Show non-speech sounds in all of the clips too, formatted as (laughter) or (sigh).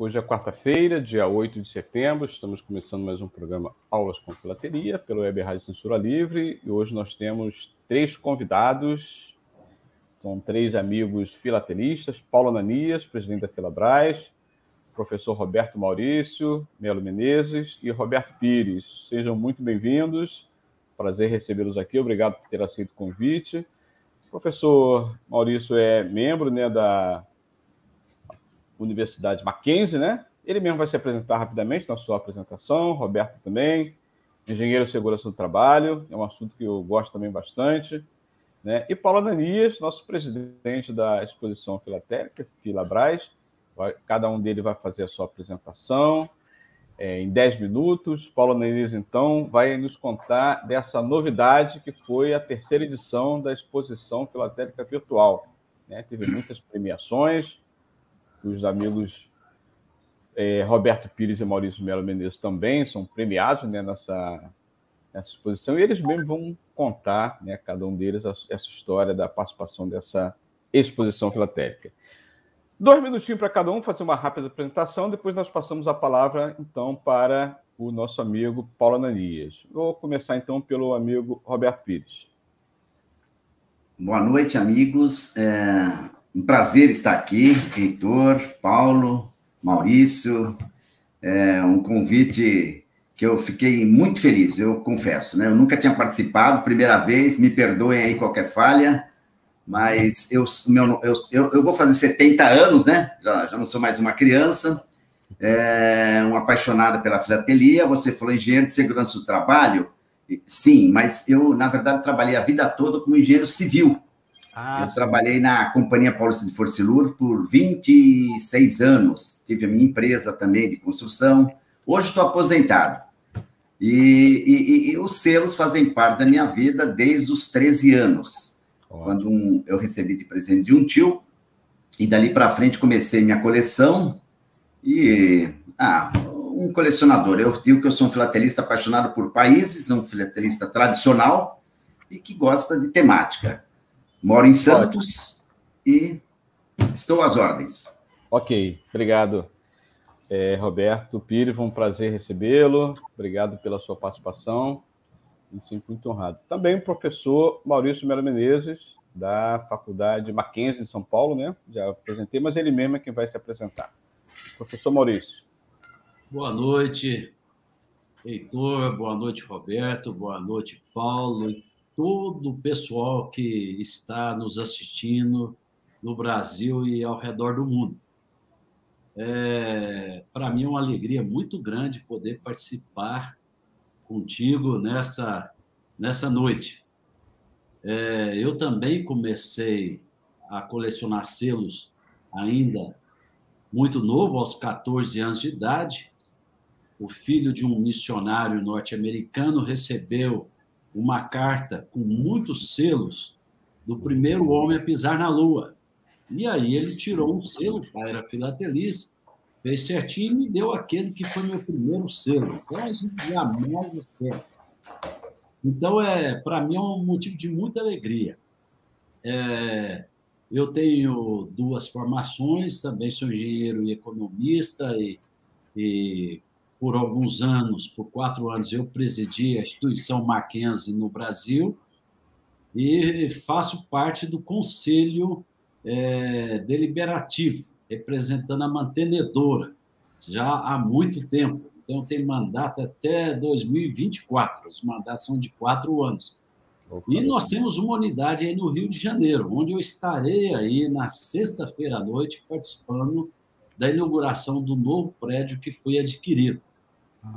Hoje é quarta-feira, dia 8 de setembro. Estamos começando mais um programa Aulas com Filateria pelo Web Rádio Censura Livre. E hoje nós temos três convidados são três amigos filatelistas, Paulo Ananias, presidente da Filabras, professor Roberto Maurício, Melo Menezes e Roberto Pires. Sejam muito bem-vindos. Prazer recebê-los aqui. Obrigado por ter aceito o convite. O professor Maurício é membro né, da Universidade Mackenzie, né? Ele mesmo vai se apresentar rapidamente na sua apresentação. Roberto também, engenheiro de segurança do trabalho, é um assunto que eu gosto também bastante. Né? E Paulo Ananias, nosso presidente da exposição filatélica, Filabras, cada um deles vai fazer a sua apresentação é, em 10 minutos. Paulo Ananias, então, vai nos contar dessa novidade que foi a terceira edição da exposição filatélica virtual. Né? Teve muitas premiações, os amigos é, Roberto Pires e Maurício Melo Menezes também são premiados né, nessa, nessa exposição, e eles mesmos vão contar, né, cada um deles, essa história da participação dessa exposição filatélica. Dois minutinhos para cada um fazer uma rápida apresentação, depois nós passamos a palavra, então, para o nosso amigo Paulo Ananias. Vou começar, então, pelo amigo Roberto Pires. Boa noite, amigos. É um prazer estar aqui, Heitor, Paulo, Maurício. É um convite que eu fiquei muito feliz, eu confesso, né? Eu nunca tinha participado, primeira vez, me perdoem aí qualquer falha, mas eu, meu, eu, eu, vou fazer 70 anos, né? Já, já não sou mais uma criança, é, um apaixonado pela filatelia. Você falou engenheiro de segurança do trabalho? Sim, mas eu, na verdade, trabalhei a vida toda como engenheiro civil. Ah, eu sim. trabalhei na Companhia Paulista de Forcilur por 26 anos. Tive a minha empresa também de construção. Hoje estou aposentado. E, e, e, os selos fazem parte da minha vida desde os 13 anos, quando um, eu recebi de presente de um tio, e dali para frente comecei minha coleção. E, ah, um colecionador. Eu digo que eu sou um filatelista apaixonado por países, um filatelista tradicional e que gosta de temática. Moro em Santos e estou às ordens. Ok, obrigado. É, Roberto Pires, foi um prazer recebê-lo. Obrigado pela sua participação. Me sinto muito honrado. Também o professor Maurício Melo Menezes, da Faculdade Mackenzie de São Paulo, né? Já apresentei, mas ele mesmo é quem vai se apresentar. Professor Maurício. Boa noite, Heitor. Boa noite, Roberto. Boa noite, Paulo. Todo o pessoal que está nos assistindo no Brasil e ao redor do mundo. É, Para mim é uma alegria muito grande poder participar contigo nessa, nessa noite. É, eu também comecei a colecionar selos ainda muito novo, aos 14 anos de idade. O filho de um missionário norte-americano recebeu uma carta com muitos selos do primeiro homem a pisar na Lua. E aí ele tirou um selo, o pai era filatelista, fez certinho e me deu aquele que foi meu primeiro selo. Então a gente jamais esquece. Então, é, para mim, é um motivo de muita alegria. É, eu tenho duas formações, também sou engenheiro e economista, e, e por alguns anos, por quatro anos, eu presidi a instituição Mackenzie no Brasil e faço parte do conselho é, deliberativo, representando a mantenedora, já há muito tempo. Então, tem mandato até 2024. Os mandatos são de quatro anos. E nós temos uma unidade aí no Rio de Janeiro, onde eu estarei aí na sexta-feira à noite participando da inauguração do novo prédio que foi adquirido.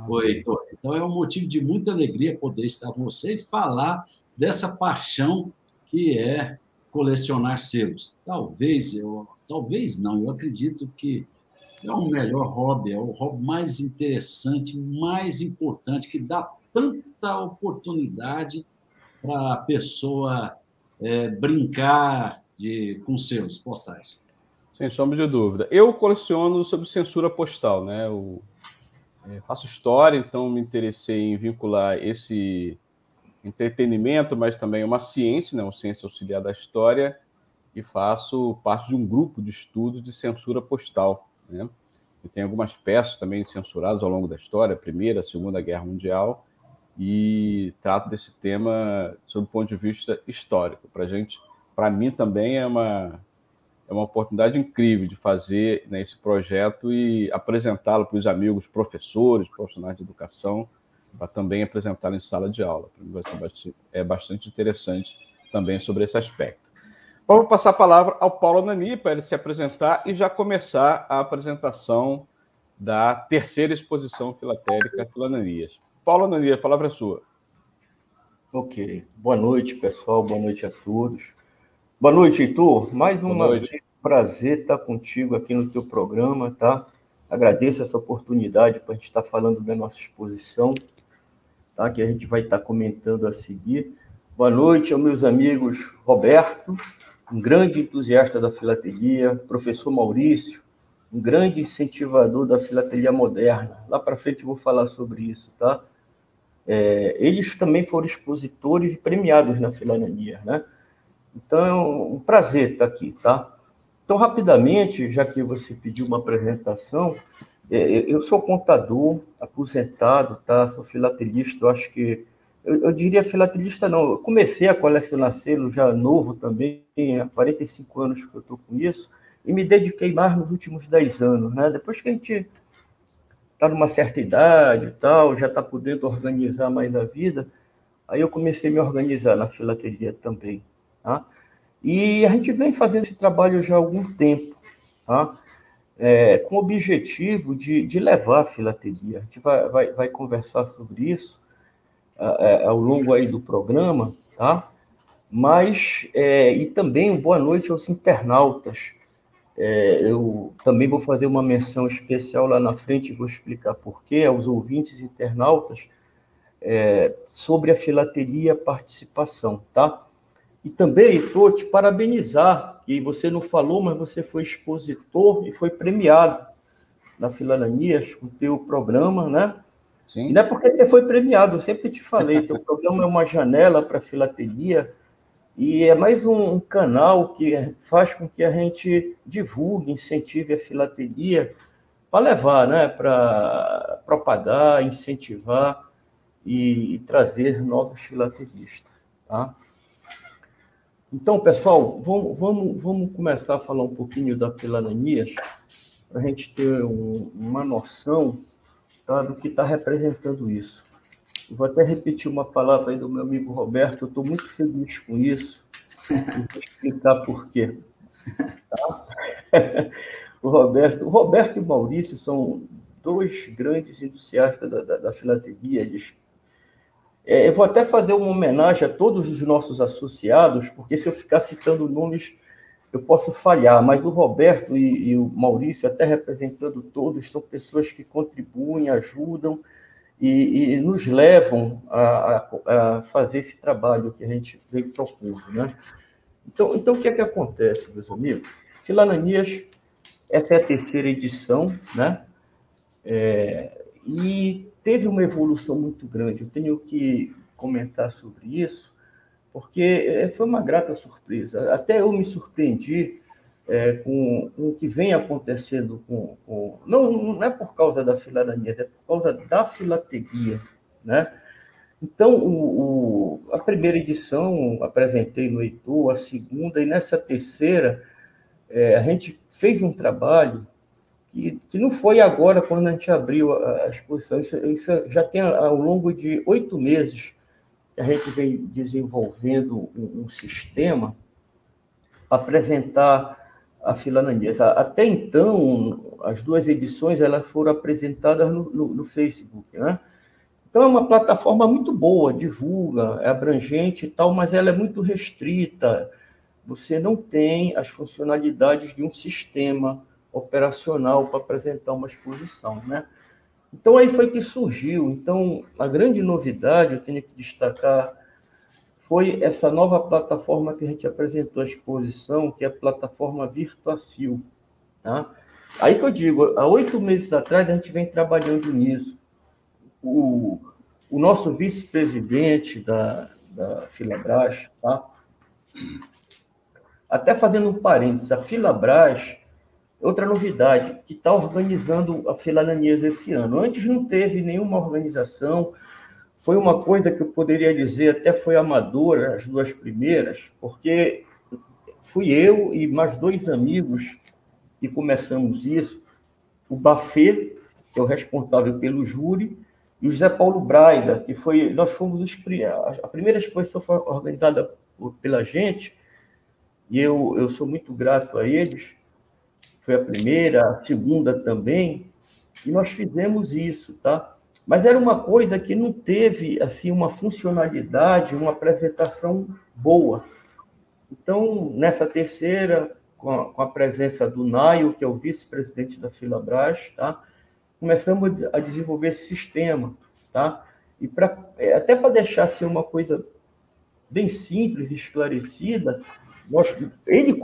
Oi, então é um motivo de muita alegria poder estar com você e falar dessa paixão que é colecionar selos. Talvez, eu, talvez não, eu acredito que é o melhor hobby, é o hobby mais interessante, mais importante, que dá tanta oportunidade para a pessoa é, brincar de, com seus postais. Sem sombra de dúvida. Eu coleciono sobre censura postal, né? Eu, é, faço história, então me interessei em vincular esse entretenimento, mas também uma ciência, né? uma ciência auxiliar da história, e faço parte de um grupo de estudos de censura postal. Né? E tem algumas peças também censuradas ao longo da história, a Primeira, a Segunda Guerra Mundial, e trato desse tema sob o ponto de vista histórico. Para gente, para mim também é uma é uma oportunidade incrível de fazer né, esse projeto e apresentá-lo para os amigos, professores, profissionais de educação, para também apresentar em sala de aula. Vai ser é bastante interessante também sobre esse aspecto. Vamos passar a palavra ao Paulo Nani para ele se apresentar e já começar a apresentação da terceira exposição filatérica Filananias. Paulo Nani, a palavra é sua. Ok. Boa noite, pessoal. Boa noite a todos. Boa noite, Heitor. Mais uma vez, prazer estar contigo aqui no teu programa, tá? Agradeço essa oportunidade para a gente estar falando da nossa exposição, tá? Que a gente vai estar comentando a seguir. Boa noite aos meus amigos Roberto, um grande entusiasta da filatelia, professor Maurício, um grande incentivador da filatelia moderna. Lá para frente eu vou falar sobre isso, tá? É, eles também foram expositores e premiados na filatelia, né? Então é um, prazer estar aqui, tá? Então, rapidamente, já que você pediu uma apresentação, é, eu sou contador, aposentado, tá? Sou filatelista, eu acho que eu, eu, diria filatelista não, eu comecei a colecionar selo já novo também, há 45 anos que eu estou com isso, e me dediquei mais nos últimos 10 anos, né? Depois que a gente está numa certa idade e tal, já está podendo organizar mais a vida, aí eu comecei a me organizar na filatelia também, tá? E a gente vem fazendo esse trabalho já há algum tempo, tá? É, com o objetivo de, de levar a filatelia. A gente vai, vai, vai conversar sobre isso, é, ao longo aí do programa, tá? Mas, é, e também boa noite aos internautas. É, eu também vou fazer uma menção especial lá na frente, e vou explicar porquê, aos ouvintes internautas, é, sobre a filateria participação, tá? E também estou te parabenizar, que você não falou, mas você foi expositor e foi premiado na Filananias com o teu programa, né? Sim. E não é porque você foi premiado, eu sempre te falei, teu (laughs) programa é uma janela para a filatelia e é mais um, canal que faz com que a gente divulgue, incentive a filatelia para levar, né, para propagar, incentivar e, e, trazer novos filatelistas, tá? Então, pessoal, vamos, vamos, vamos começar a falar um pouquinho da Filananias, para a gente ter um, uma noção tá, do que está representando isso. Eu vou até repetir uma palavra aí do meu amigo Roberto, eu estou muito feliz com isso, vou explicar por quê. Tá? (laughs) o, Roberto, o Roberto e o Maurício são dois grandes entusiastas da, da, da filatelia, eles é, eu vou até fazer uma homenagem a todos os nossos associados, porque se eu ficar citando nomes eu posso falhar, mas o Roberto e, e, o Maurício, até representando todos, são pessoas que contribuem, ajudam e, e nos levam a, a, fazer esse trabalho que a gente vem propondo. Né? Então, então, o que é que acontece, meus amigos? Filananias, essa é a terceira edição, né? É, e teve uma evolução muito grande. Eu tenho que comentar sobre isso, porque é, foi uma grata surpresa. Até eu me surpreendi é, com, com, o que vem acontecendo com, com, não, não é por causa da filharania, é por causa da filateria, né? Então, o, o, a primeira edição apresentei no Heitor, a segunda, e nessa terceira, é, a gente fez um trabalho que, que não foi agora quando a gente abriu a, a exposição, isso, isso já tem ao longo de oito meses a gente vem desenvolvendo um, um sistema para apresentar a filananias. Até então, as duas edições elas foram apresentadas no, no, no, Facebook, né? Então é uma plataforma muito boa, divulga, é abrangente e tal, mas ela é muito restrita. Você não tem as funcionalidades de um sistema operacional para apresentar uma exposição, né? Então aí foi que surgiu. Então a grande novidade, eu tenho que destacar, foi essa nova plataforma que a gente apresentou à exposição, que é a plataforma Virtuafil, tá? Aí que eu digo, há oito meses atrás a gente vem trabalhando nisso. O, o nosso vice-presidente da, da Filabras, tá? Até fazendo um parênteses, a Filabras, outra novidade, que está organizando a Filananias esse ano. Antes não teve nenhuma organização, foi uma coisa que eu poderia dizer, até foi amadora, as duas primeiras, porque fui eu e mais dois amigos que começamos isso, o Bafê, que é o responsável pelo júri, e o José Paulo Braida, que foi, nós fomos os, a primeira exposição foi organizada pela gente, e eu, eu sou muito grato a eles, foi a primeira, a segunda também, e nós fizemos isso, tá? Mas era uma coisa que não teve, assim, uma funcionalidade, uma apresentação boa. Então, nessa terceira, com a, com a presença do Naio, que é o vice-presidente da Filabras, tá? começamos a desenvolver esse sistema, tá? E pra, é, até para deixar assim, uma coisa bem simples, esclarecida, nós, ele,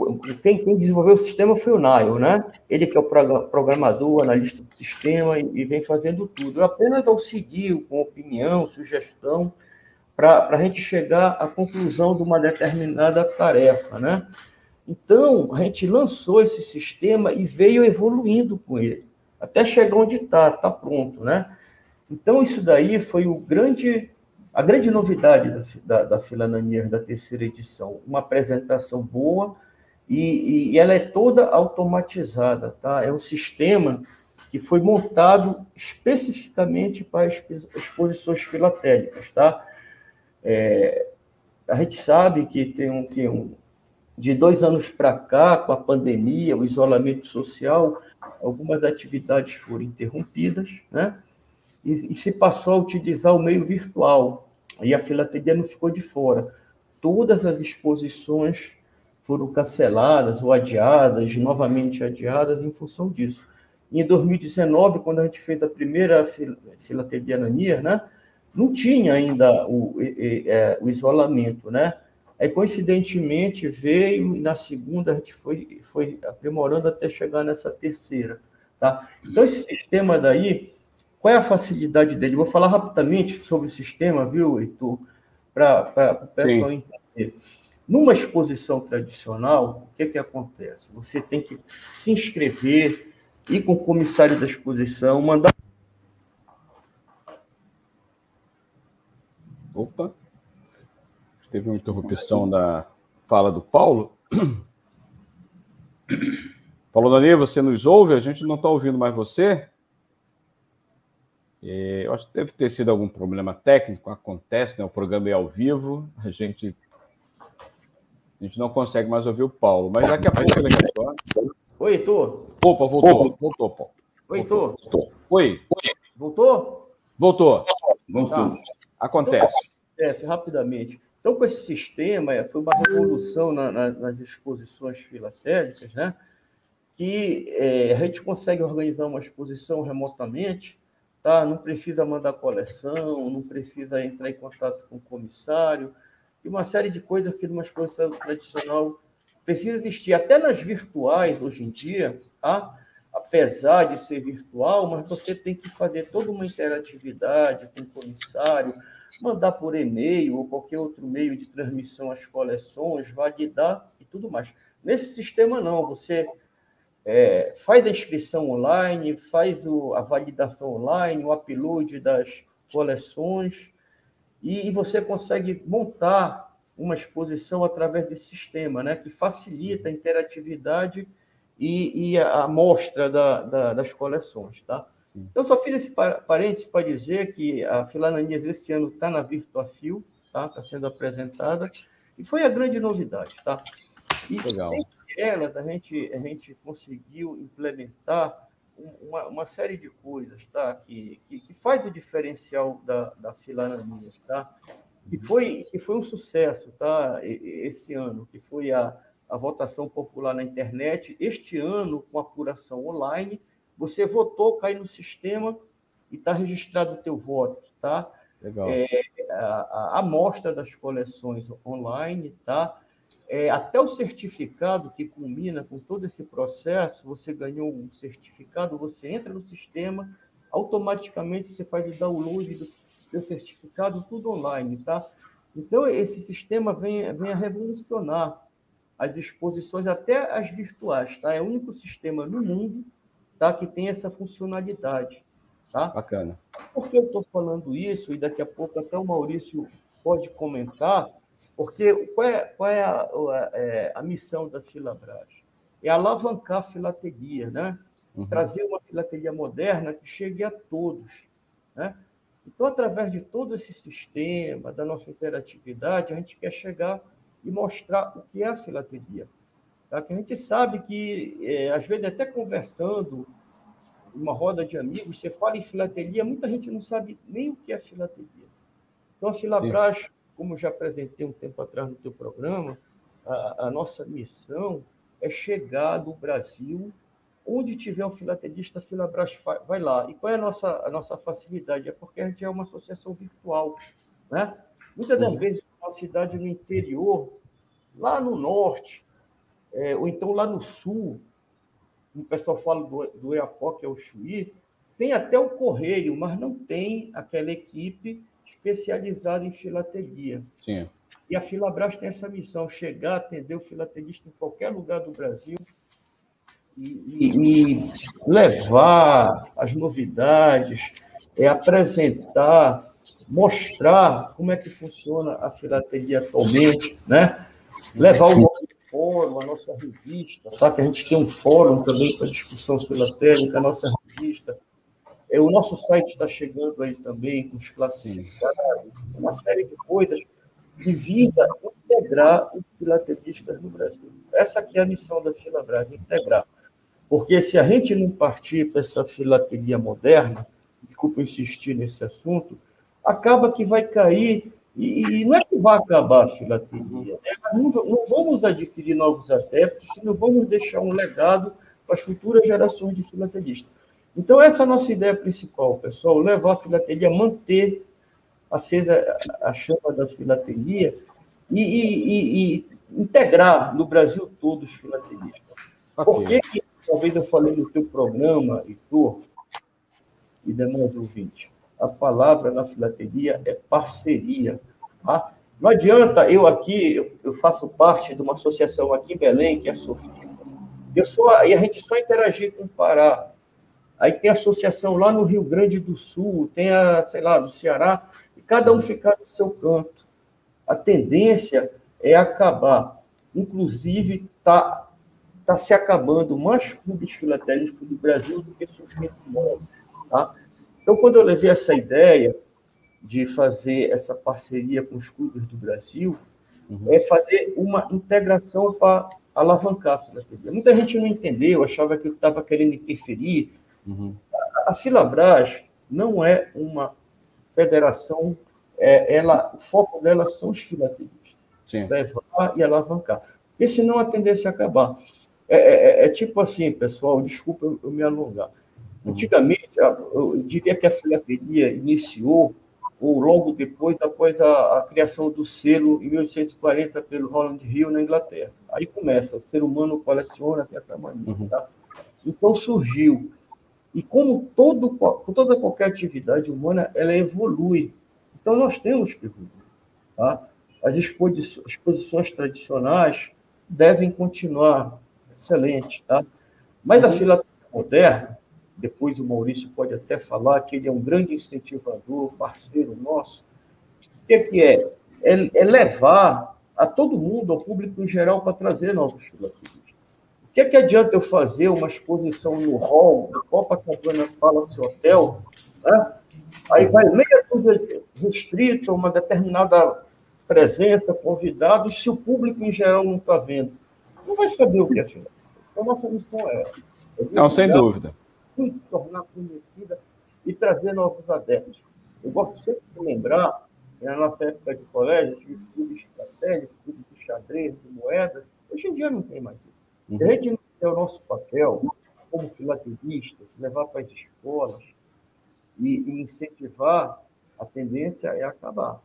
quem, quem desenvolveu o sistema foi o Nail, né? Ele que é o programador, analista do sistema e, e vem fazendo tudo. Eu apenas auxilio com opinião, sugestão, para a gente chegar à conclusão de uma determinada tarefa, né? Então, a gente lançou esse sistema e veio evoluindo com ele até chegar onde está, está pronto, né? Então, isso daí foi o grande, a grande novidade da, da, da Filanania da terceira edição. Uma apresentação boa e, e, ela é toda automatizada, tá? É um sistema que foi montado especificamente para exposições filatélicas, tá? É, a gente sabe que tem um, tem um de dois anos para cá, com a pandemia, o isolamento social, algumas atividades foram interrompidas, né? E, e, se passou a utilizar o meio virtual. E a filatelia não ficou de fora. Todas as exposições foram canceladas ou adiadas, novamente adiadas, em função disso. E em 2019, quando a gente fez a primeira filatelia na NIR, né? Não tinha ainda o, o, é, o isolamento, né? Aí, coincidentemente, veio e na segunda a gente foi, foi aprimorando até chegar nessa terceira. Tá? Então, esse sistema daí, qual é a facilidade dele? Vou falar rapidamente sobre o sistema, viu, Heitor? Para o pessoal Sim. entender. Numa exposição tradicional, o que, que acontece? Você tem que se inscrever, ir com o comissário da exposição, mandar. Opa! Teve uma interrupção da fala do Paulo. Paulo Dani, você nos ouve? A gente não está ouvindo mais você. É, eu acho que deve ter sido algum problema técnico, acontece, né? O programa é ao vivo, a gente, a gente não consegue mais ouvir o Paulo, mas daqui a pouco ele retorna. Oi, Heitor. Opa, voltou, Opa. voltou, Paulo. Oi, Heitor. Oi. Voltou? Voltou. Voltou. Tá. Acontece. Acontece, rapidamente. Então, com esse sistema, é, foi uma revolução na, na, nas exposições filatélicas, né? que é, a gente consegue organizar uma exposição remotamente, tá? não precisa mandar coleção, não precisa entrar em contato com o comissário, e uma série de coisas que numa exposição tradicional precisa existir. Até nas virtuais, hoje em dia, tá? apesar de ser virtual, mas você tem que fazer toda uma interatividade com o comissário, mandar por e-mail ou qualquer outro meio de transmissão às coleções, validar e tudo mais. Nesse sistema, não. Você é, faz a inscrição online, faz o, a validação online, o upload das coleções, e, e, você consegue montar uma exposição através desse sistema, né, que facilita a interatividade e, e a amostra da, da, das coleções. Tá? Eu só fiz esse parênteses para dizer que a Filananias esse ano está na Virtuafil, está tá sendo apresentada, e foi a grande novidade. Tá? E Legal. Ela, a gente, a gente conseguiu implementar uma, uma série de coisas tá? que, que, que faz o diferencial da, da Filananias. Tá? E foi, e foi um sucesso tá? esse ano, que foi a, a votação popular na internet. Este ano, com apuração online, você votou, cai no sistema e está registrado o teu voto, tá? Legal. É, a, a amostra das coleções online, tá? É, até o certificado que culmina com todo esse processo, você ganhou um certificado, você entra no sistema, automaticamente você faz o download do seu certificado, tudo online, tá? Então, esse sistema vem, vem a revolucionar as exposições, até as virtuais, tá? É o único sistema no mundo tá, que tem essa funcionalidade, tá? Bacana. Por que eu estou falando isso? E daqui a pouco até o Maurício pode comentar, porque qual é, qual é, a, a, é, a, missão da Filabras? É alavancar a filateria, né? Uhum. Trazer uma filateria moderna que chegue a todos, né? Então, através de todo esse sistema, da nossa interatividade, a gente quer chegar e mostrar o que é a filateria. Tá? Que a gente sabe que, é, às vezes, até conversando, uma roda de amigos, você fala em filateria, muita gente não sabe nem o que é filateria. Então, a Filabras, como já apresentei um tempo atrás no teu programa, a, a nossa missão é chegar no Brasil onde tiver um filatelista, a Filabras vai lá. E qual é a nossa, a nossa facilidade? É porque a gente é uma associação virtual. Né? Muitas das uhum. vezes, uma cidade no interior, lá no norte, é, ou então lá no sul, o pessoal fala do, do Eapó, que é o Chuí, tem até o correio, mas não tem aquela equipe especializada em filatelia. Sim. E a Filabras tem essa missão, chegar, atender o filatelista em qualquer lugar do Brasil, e, e levar as novidades, é apresentar, mostrar como é que funciona a filatelia atualmente, né? Levar o nosso fórum, a nossa revista, tá? que a gente tem um fórum também para discussão filatélica, a nossa revista. É, o nosso site está chegando aí também com os classificados, uma série de coisas que visa integrar os filatelistas no Brasil. Essa aqui é a missão da Filabras, integrar. Porque se a gente não partir para essa filatelia moderna, desculpa insistir nesse assunto, acaba que vai cair, e, não é que vai acabar a filatelia, né? não, não vamos adquirir novos adeptos, não vamos deixar um legado para as futuras gerações de filatelistas. Então, essa é a nossa ideia principal, pessoal, levar a filatelia, manter acesa a chama da filatelia e, e, e, e integrar no Brasil todos os filatelistas. Por que, que talvez eu falei no teu programa, Heitor, e demais ouvintes, a palavra na filateria é parceria. Tá? Não adianta eu aqui, eu, faço parte de uma associação aqui em Belém, que é a Sofia. Eu só, e a gente só interagir com o Pará. Aí tem associação lá no Rio Grande do Sul, tem a, sei lá, do Ceará, e cada um ficar no seu canto. A tendência é acabar. Inclusive, está está se acabando mais clubes filatélicos do Brasil do que surgindo novos. Tá? Então, quando eu levei essa ideia de fazer essa parceria com os clubes do Brasil, uhum. é fazer uma integração para alavancar a filateria. Muita gente não entendeu, achava que eu estava querendo interferir. Uhum. A Filabras não é uma federação, é, ela, o foco dela são os filatelistas. Levar e alavancar. Porque senão a tendência é acabar. É, é, é, é, tipo assim, pessoal, desculpa eu, eu me alongar. Uhum. Antigamente, eu diria que a filateria iniciou, ou logo depois, após a, a, criação do selo em 1840 pelo Roland Hill na Inglaterra. Aí começa, o ser humano coleciona até essa maneira. Uhum. Tá? Então surgiu. E como todo, toda qualquer atividade humana, ela evolui. Então nós temos que evoluir. Tá? As exposições tradicionais devem continuar excelente, tá? Mas a uhum. fila moderna, depois o Maurício pode até falar que ele é um grande incentivador, parceiro nosso. O que é? Que é? é? é levar a todo mundo, ao público em geral, para trazer novos filatelistas. O que é que adianta eu fazer uma exposição no hall do Copacabana Palace Hotel, né? aí vai meia dúzia restrita, uma determinada presença, convidados, se o público em geral não está vendo? Não vai saber o que é. Então, nossa missão é. é Não, sem dúvida. Tornar conhecida e trazer novos adeptos. Eu gosto sempre de lembrar, na nossa época de colégio, tinha os clubes estratégicos, clubes de xadrez, de moedas, Hoje em dia não tem mais isso. Uhum. A gente tem o nosso papel como filatelistas, levar para as escolas e, e incentivar, a tendência é acabar.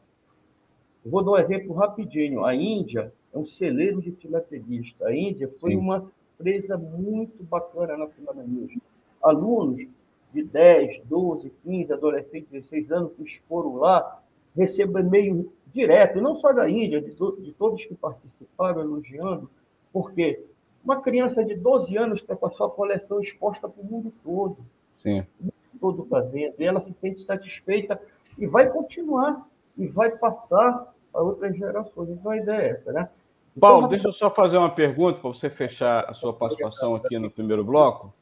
Eu vou dar um exemplo rapidinho. A Índia é um celeiro de filatelista. A Índia foi Sim. uma surpresa muito bacana na filatelia. Alunos de 10, 12, 15, adolescentes, 16 anos que foram lá, recebem e-mail direto, não só da Índia, de, de todos que participaram, elogiando, porque uma criança de 12 anos está com a sua coleção exposta para o mundo todo. Sim. O mundo todo está vendo, e ela se sente satisfeita e vai continuar, e vai passar para outras gerações. Então a ideia é essa, né? Então, Paulo, deixa eu só fazer uma pergunta para você fechar a sua participação aqui no primeiro bloco.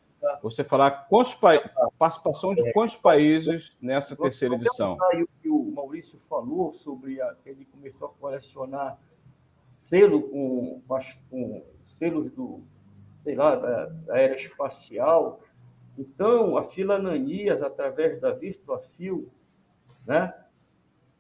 Você falar quantos pa... participação de quantos países nessa terceira edição? O que o Maurício falou sobre a... ele começou a colecionar selo com, com selos do, sei lá, da, da aeroespacial. Então, a Filananias, através da Virtuafil, né,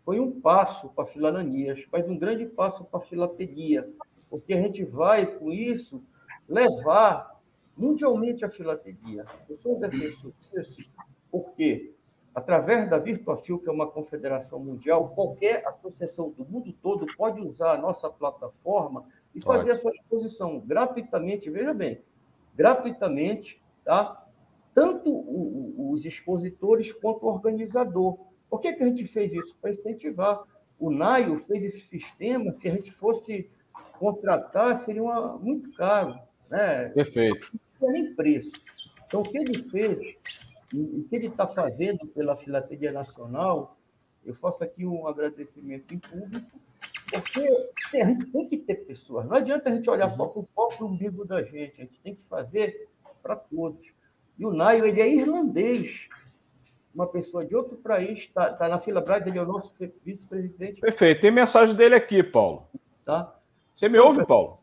foi um passo para a Filananias, mas um grande passo para a filatelia, porque a gente vai, com isso, levar mundialmente a filatelia. Eu sou um defensor disso, porque, através da Virtuafil, que é uma confederação mundial, qualquer associação do mundo todo pode usar a nossa plataforma e fazer a sua exposição gratuitamente, veja bem, gratuitamente, tá? tanto os expositores quanto o organizador. Por que, que a gente fez isso? Para incentivar. O NAIO fez esse sistema que a gente fosse contratar, seria uma, muito caro. Né? Perfeito. Não é nem preço. Então, o que ele fez, e o que ele está fazendo pela Filatelia Nacional, eu faço aqui um agradecimento em público, porque a gente tem que ter pessoas. Não adianta a gente olhar só para o próprio umbigo da gente, a gente tem que fazer para todos. E o Naio, ele é irlandês. Uma pessoa de outro país está tá na fila Brás, ele é o nosso vice-presidente. Perfeito. Tem mensagem dele aqui, Paulo. Tá? Você me ouve, Paulo?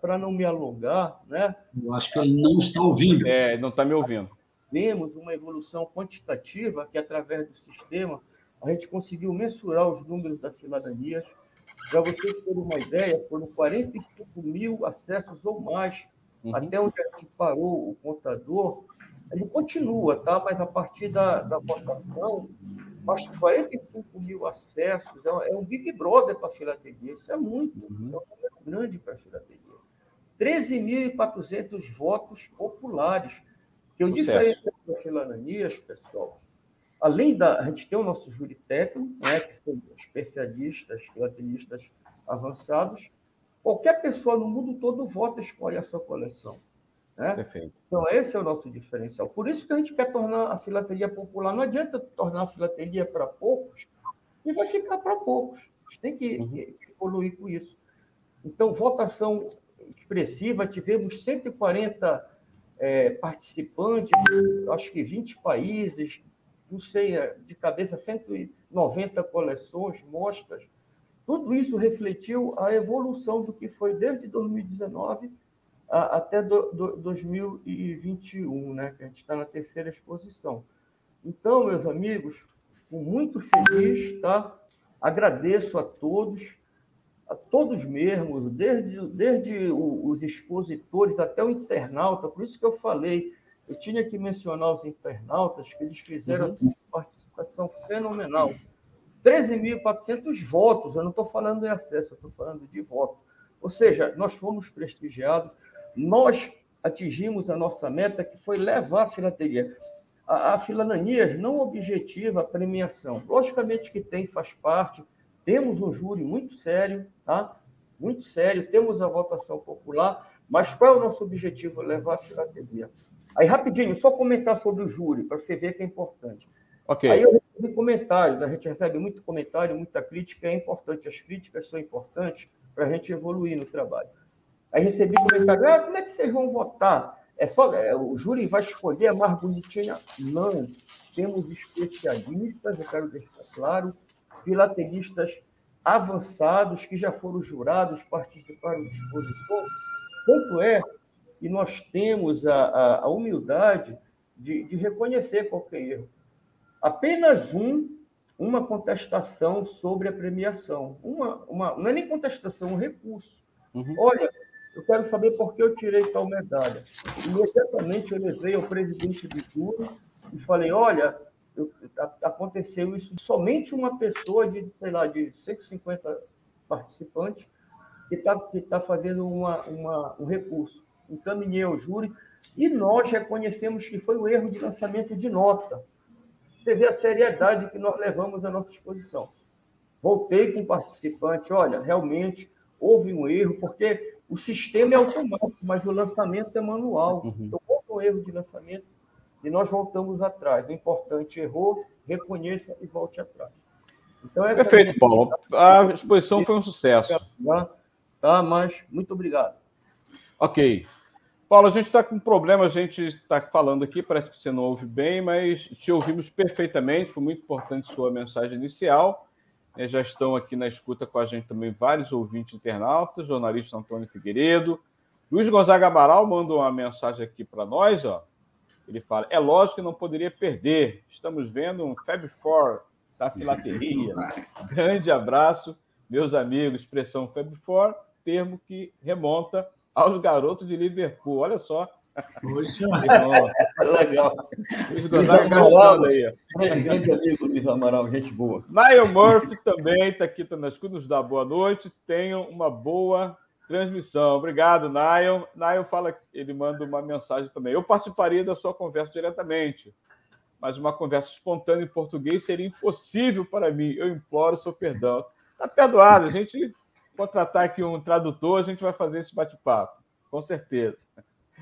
Para não me alongar, né? Eu acho que ele não está ouvindo. É, não está me ouvindo. Temos uma evolução quantitativa que, através do sistema, a gente conseguiu mensurar os números das cidadanias. Para vocês terem uma ideia, foram 45 mil acessos ou mais, uhum. até onde a gente parou o contador. Ele continua, tá? mas a partir da, da votação, acho que 45 mil acessos é, um Big Brother para a filatelia. Isso é muito, uhum. é um número grande para a filatelia. 13.400 votos populares. Que eu diferencio das filananias, pessoal, além da. A gente tem o nosso júri técnico, né, que são especialistas, filatelistas avançados. Qualquer pessoa no mundo todo vota e escolhe a sua coleção. Né? Perfeito. Então, esse é o nosso diferencial. Por isso que a gente quer tornar a filatelia popular. Não adianta tornar a filatelia para poucos e vai ficar para poucos. A gente tem que uhum. evoluir com isso. Então, votação expressiva, tivemos 140 é, participantes, acho que 20 países, não sei, é, de cabeça, 190 coleções, mostras. Tudo isso refletiu a evolução do que foi desde 2019 a, até do, do, 2021, né? que a gente está na terceira exposição. Então, meus amigos, muito feliz, tá? Agradeço a todos, a todos mesmos, desde, desde os expositores até o internauta, por isso que eu falei, eu tinha que mencionar os internautas, que eles fizeram uhum. uma participação fenomenal. 13.400 votos, eu não estou falando de acesso, eu estou falando de voto. Ou seja, nós fomos prestigiados, nós atingimos a nossa meta, que foi levar a filatelia. A, a Filananias não objetiva a premiação. Logicamente que tem, faz parte, temos um júri muito sério, tá? muito sério, temos a votação popular, mas qual é o nosso objetivo? Levar a filatelia. Aí, rapidinho, só comentar sobre o júri, para você ver que é importante. Okay. Aí eu recebi comentários, a gente recebe muito comentário, muita crítica, é importante, as críticas são importantes para a gente evoluir no trabalho. Aí recebi comentário, ah, como é que vocês vão votar? É só, é, o júri vai escolher a mais bonitinha? Não. Temos especialistas, eu quero deixar claro, filatelistas avançados que já foram jurados, participaram de exposição. Tanto é e nós temos a, a, a humildade de, de, reconhecer qualquer erro. Apenas um, uma contestação sobre a premiação. Uma, uma, não é nem contestação, é um recurso. Uhum. Olha, eu quero saber por que eu tirei tal medalha. Imediatamente eu levei ao presidente do júri e falei, olha, eu, aconteceu isso. Somente uma pessoa de, sei lá, de 150 participantes que está que tá fazendo uma, uma, um recurso. Encaminhei ao júri e nós reconhecemos que foi um erro de lançamento de nota. Você vê a seriedade que nós levamos à nossa exposição. Voltei com o participante, olha, realmente houve um erro, porque o sistema é automático, mas o lançamento é manual. Uhum. Então, houve um erro de lançamento e nós voltamos atrás. O importante errou, reconheça e volte atrás. Então, Perfeito, é Paulo. A exposição foi um sucesso. Tá, mas muito obrigado. Ok. Paulo, a gente está com um problema, a gente está falando aqui, parece que você não ouve bem, mas te ouvimos perfeitamente, foi muito importante sua mensagem inicial. É, já estão aqui na escuta com a gente também vários ouvintes internautas, jornalista Antônio Figueiredo. Luiz Gonzaga Amaral mandou uma mensagem aqui para nós, ó. Ele fala: é lógico que não poderia perder. Estamos vendo um Fab Four da filateria. (laughs) Grande abraço, meus amigos. Expressão Fab Four, termo que remonta aos garotos de Liverpool. Olha só. Puxa, (laughs) legal. Luiz Gonzaga gravando aí. Grande amigo, Luiz Amaral, gente boa. Niall Murphy também está aqui tá nas nos dá boa noite. Tenham uma boa transmissão. Obrigado, Niall. Niall fala, ele manda uma mensagem também. Eu participaria da sua conversa diretamente, mas uma conversa espontânea em português seria impossível para mim. Eu imploro seu perdão. Está perdoado, a gente contratar aqui um tradutor, a gente vai fazer esse bate-papo, com certeza.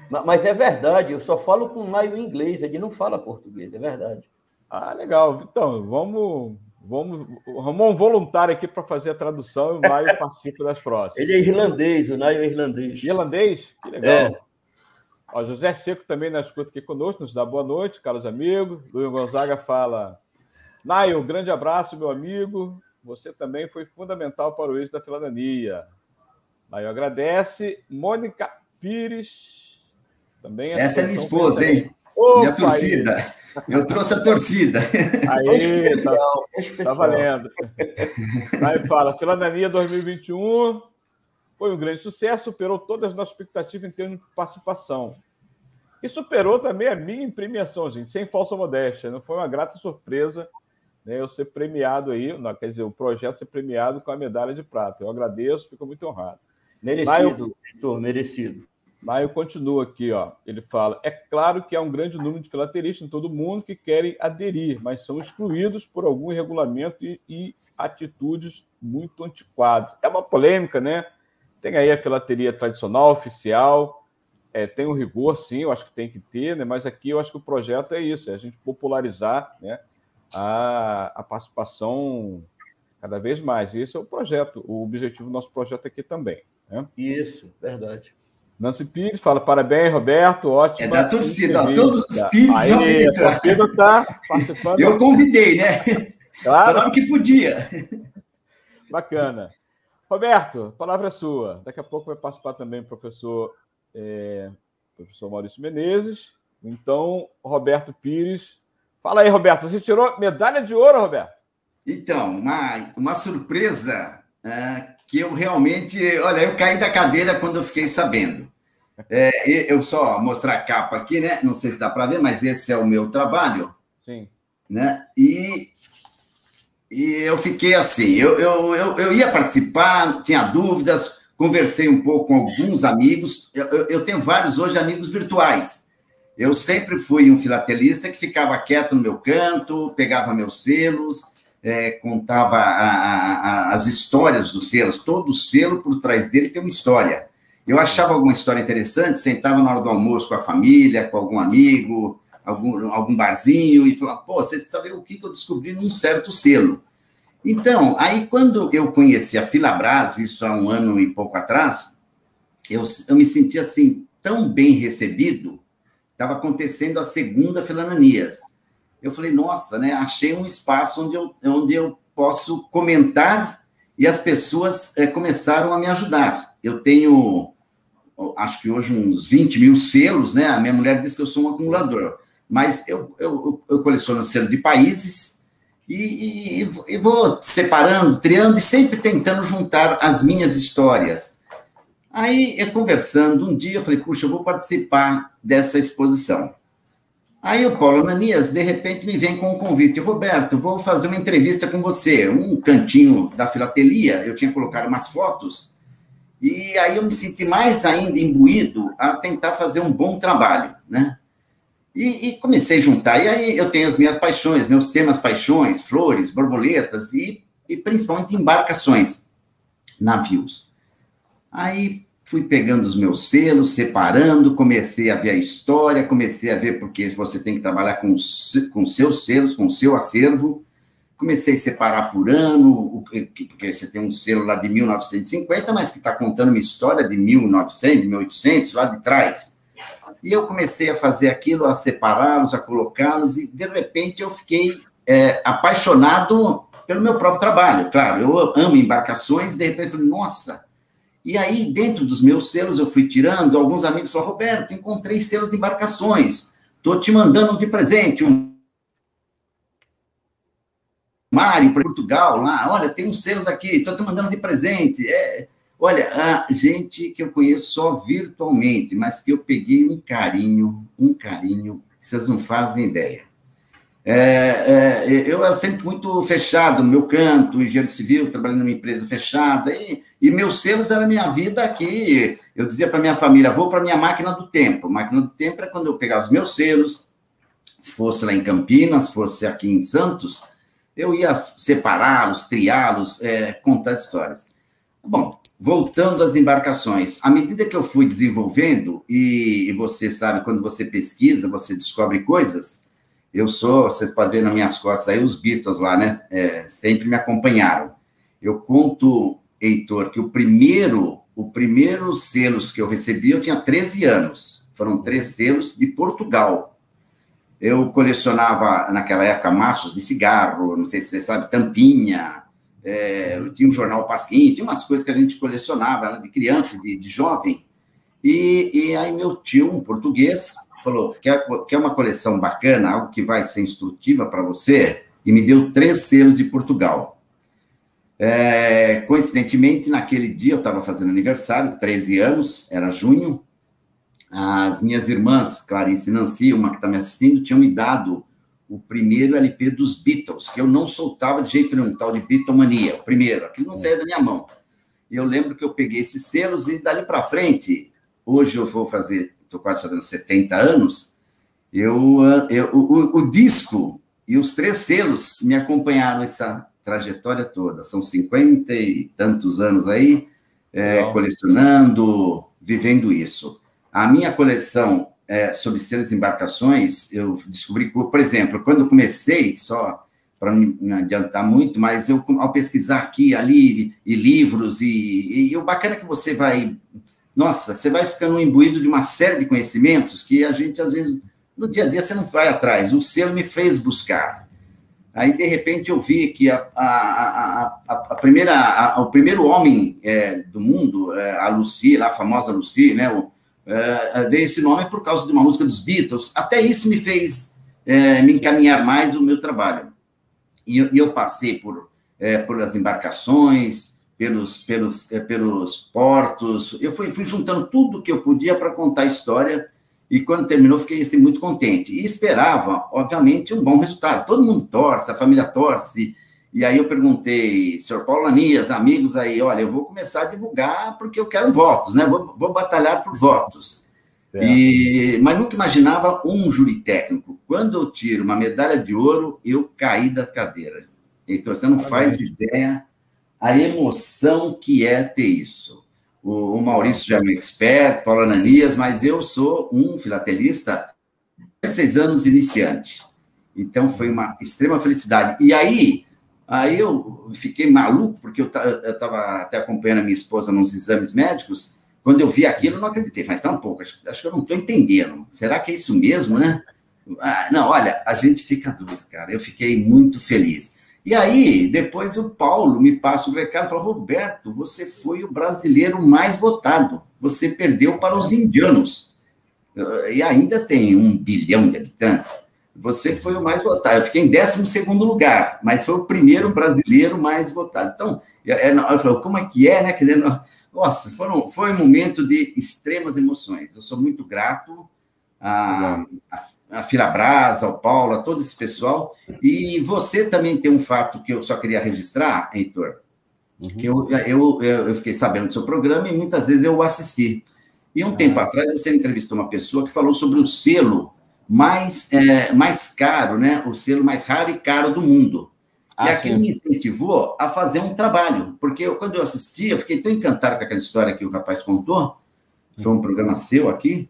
Mas é verdade, eu só falo com o Maio em inglês, ele não fala português, é verdade. Ah, legal. Então, vamos, vamos um voluntário aqui para fazer a tradução e o Maio participa das próximas. Ele é irlandês, o Naio é irlandês. Irlandês? Que legal. É. Ó, José Seco também na escuta aqui conosco, nos dá boa noite, caros amigos. Luiz Gonzaga fala: Naio, grande abraço, meu amigo você também foi fundamental para o êxito da cidadania. Aí eu agradece. Mônica Pires, também. Essa é minha esposa, hein? Opa, minha torcida. Aí. Eu trouxe a torcida. Aí, tá, tá valendo. Aí fala, Cidadania 2021 foi um grande sucesso, superou todas as nossas expectativas em termos de participação. E superou também a minha premiação, gente, sem falsa modéstia. Não foi uma grata surpresa né, eu ser premiado aí, não, quer dizer, o projeto ser premiado com a medalha de prata. Eu agradeço, fico muito honrado. Merecido, Vitor, merecido. Maio continua aqui, ó. Ele fala: é claro que há um grande número de filatelistas em todo o mundo que querem aderir, mas são excluídos por algum regulamento e, e atitudes muito antiquadas. É uma polêmica, né? Tem aí a filateria tradicional, oficial, é, tem o rigor, sim, eu acho que tem que ter, né? Mas aqui eu acho que o projeto é isso, é a gente popularizar, né? A, a participação cada vez mais. Esse é o projeto, o objetivo do nosso projeto aqui também. Né? Isso, verdade. Nancy Pires fala parabéns, Roberto, ótimo. É da torcida, ó, todos os Pires Aí, a torcida está participando. Eu convidei, né? Claro. Falaram que podia. Bacana. Roberto, a palavra é sua. Daqui a pouco vai participar também o professor, é, professor Maurício Menezes. Então, Roberto Pires Fala aí, Roberto. Você tirou medalha de ouro, Roberto? Então, uma, uma surpresa é, que eu realmente. Olha, eu caí da cadeira quando eu fiquei sabendo. É, eu só mostrar a capa aqui, né? Não sei se dá para ver, mas esse é o meu trabalho. Sim. Né? E, e eu fiquei assim: eu, eu, eu, eu ia participar, tinha dúvidas, conversei um pouco com alguns amigos. Eu, eu, eu tenho vários hoje amigos virtuais eu sempre fui um filatelista que ficava quieto no meu canto, pegava meus selos, é, contava a, a, as histórias dos selos. Todo selo, por trás dele, tem uma história. Eu achava alguma história interessante, sentava na hora do almoço com a família, com algum amigo, algum, algum barzinho, e falava, pô, você precisa ver o que, que eu descobri num certo selo. Então, aí quando eu conheci a Filabras, isso há um ano e pouco atrás, eu, eu me senti assim, tão bem recebido, estava acontecendo a segunda Filananias. Eu falei, nossa, né? Achei um espaço onde eu, onde eu posso comentar e as pessoas é, começaram a me ajudar. Eu tenho, acho que hoje, uns 20 mil selos, né? A minha mulher diz que eu sou um acumulador, mas eu, eu, eu coleciono selo de países e, e, e vou separando, triando e sempre tentando juntar as minhas histórias Aí, eu conversando, um dia eu falei, puxa, eu vou participar dessa exposição. Aí o Paulo Ananias, de repente, me vem com um convite. Roberto, vou fazer uma entrevista com você. Um cantinho da filatelia, eu tinha colocado umas fotos, e aí eu me senti mais ainda imbuído a tentar fazer um bom trabalho, né? E, e, comecei a juntar. E aí eu tenho as minhas paixões, meus temas paixões, flores, borboletas e, e principalmente embarcações, navios. Aí fui pegando os meus selos, separando, comecei a ver a história, comecei a ver porque você tem que trabalhar com, com seus selos, com seu acervo. Comecei a separar por ano, porque você tem um selo lá de 1950, mas que está contando uma história de 1900, 1800, lá de trás. E eu comecei a fazer aquilo, a separá-los, a colocá-los, e de repente eu fiquei é, apaixonado pelo meu próprio trabalho. Claro, eu amo embarcações, de repente eu falei, nossa, e aí, dentro dos meus selos, eu fui tirando. Alguns amigos falaram: Roberto, encontrei selos de embarcações. Estou te mandando de presente um Mário para Portugal lá. Olha, tem uns selos aqui. Estou te mandando de presente. É, olha, a gente que eu conheço só virtualmente, mas que eu peguei um carinho, um carinho que vocês não fazem ideia. É, é, eu era sempre muito fechado no meu canto, engenheiro civil, trabalhando numa empresa fechada, e, e meus selos era minha vida aqui. Eu dizia para minha família: vou para minha máquina do tempo. Máquina do tempo é quando eu pegava os meus selos, se fosse lá em Campinas, fosse aqui em Santos, eu ia separá-los, triá-los, é, contar histórias. Bom, voltando às embarcações, à medida que eu fui desenvolvendo, e, e você sabe, quando você pesquisa, você descobre coisas eu sou, vocês podem ver nas minhas costas aí, os Beatles lá, né? É, sempre me acompanharam. Eu conto, Heitor, que o primeiro, o primeiro selos que eu recebi, eu tinha 13 anos. Foram três selos de Portugal. Eu colecionava, naquela época, machos de cigarro, não sei se você sabe, tampinha. É, eu tinha um jornal Pasquim, tinha umas coisas que a gente colecionava, de criança, de, de jovem. E, e aí meu tio, um português, falou: quer, quer uma coleção bacana, algo que vai ser instrutiva para você? E me deu três selos de Portugal. É, coincidentemente, naquele dia eu estava fazendo aniversário, 13 anos, era junho. As minhas irmãs, Clarice e Nancy, uma que está me assistindo, tinham me dado o primeiro LP dos Beatles, que eu não soltava de jeito nenhum, tal de Beatlemania, o primeiro, aquilo não saía da minha mão. E eu lembro que eu peguei esses selos e dali para frente, hoje eu vou fazer estou quase fazendo 70 anos, eu, eu o, o, disco e os três selos me acompanharam essa trajetória toda. São 50 e tantos anos aí, é, colecionando, vivendo isso. A minha coleção é, sobre selos e embarcações, eu descobri, por exemplo, quando eu comecei, só para não me adiantar muito, mas eu, ao pesquisar aqui, ali, e livros, e, e o bacana é que você vai nossa, você vai ficando imbuído de uma série de conhecimentos que a gente, às vezes, no dia a dia, você não vai atrás. O selo me fez buscar. Aí, de repente, eu vi que a, a, a, a primeira, o primeiro homem é, do mundo, é, a Lucy, lá, a famosa Lucy, né, o, é, veio esse nome por causa de uma música dos Beatles. Até isso me fez é, me encaminhar mais o meu trabalho. E, e eu passei por, é, por as embarcações, pelos, pelos, é, pelos portos. Eu fui, fui juntando tudo que eu podia para contar a história e quando terminou fiquei assim, muito contente. E esperava, obviamente, um bom resultado. Todo mundo torce, a família torce. E aí eu perguntei, senhor Paulo Anias, amigos aí, olha, eu vou começar a divulgar porque eu quero votos, né? Vou, vou batalhar por votos. É. E, mas nunca imaginava um júri técnico. Quando eu tiro uma medalha de ouro, eu caí da cadeira. Então, você não faz ideia a emoção que é ter isso. O, o Maurício já é um expert, Paulo Ananias, mas eu sou um filatelista de seis anos iniciante. Então foi uma extrema felicidade. E aí, aí eu fiquei maluco, porque eu estava até acompanhando a minha esposa nos exames médicos. Quando eu vi aquilo, eu não acreditei. Falei, espera um pouco, acho, acho que eu não estou entendendo. Será que é isso mesmo, né? Ah, não, olha, a gente fica duro, cara. Eu fiquei muito feliz. E aí, depois o Paulo me passa o recado e fala: Roberto, você foi o brasileiro mais votado. Você perdeu para os indianos. E ainda tem um bilhão de habitantes. Você foi o mais votado. Eu fiquei em 12 lugar, mas foi o primeiro brasileiro mais votado. Então, Eu falei, como é que é, né? Quer dizer, nossa, foram, foi um momento de extremas emoções. Eu sou muito grato a, a, a Filabras, ao Paulo, a todo esse pessoal. E você também tem um fato que eu só queria registrar, Heitor, uhum. que eu, eu, eu, fiquei sabendo do seu programa e muitas vezes eu assisti. E um tempo atrás você entrevistou uma pessoa que falou sobre o selo mais, é, mais caro, né? O selo mais raro e caro do mundo. Ah, e aquilo me incentivou a fazer um trabalho, porque eu, quando eu assisti, eu fiquei tão encantado com aquela história que o rapaz contou, foi um programa seu aqui,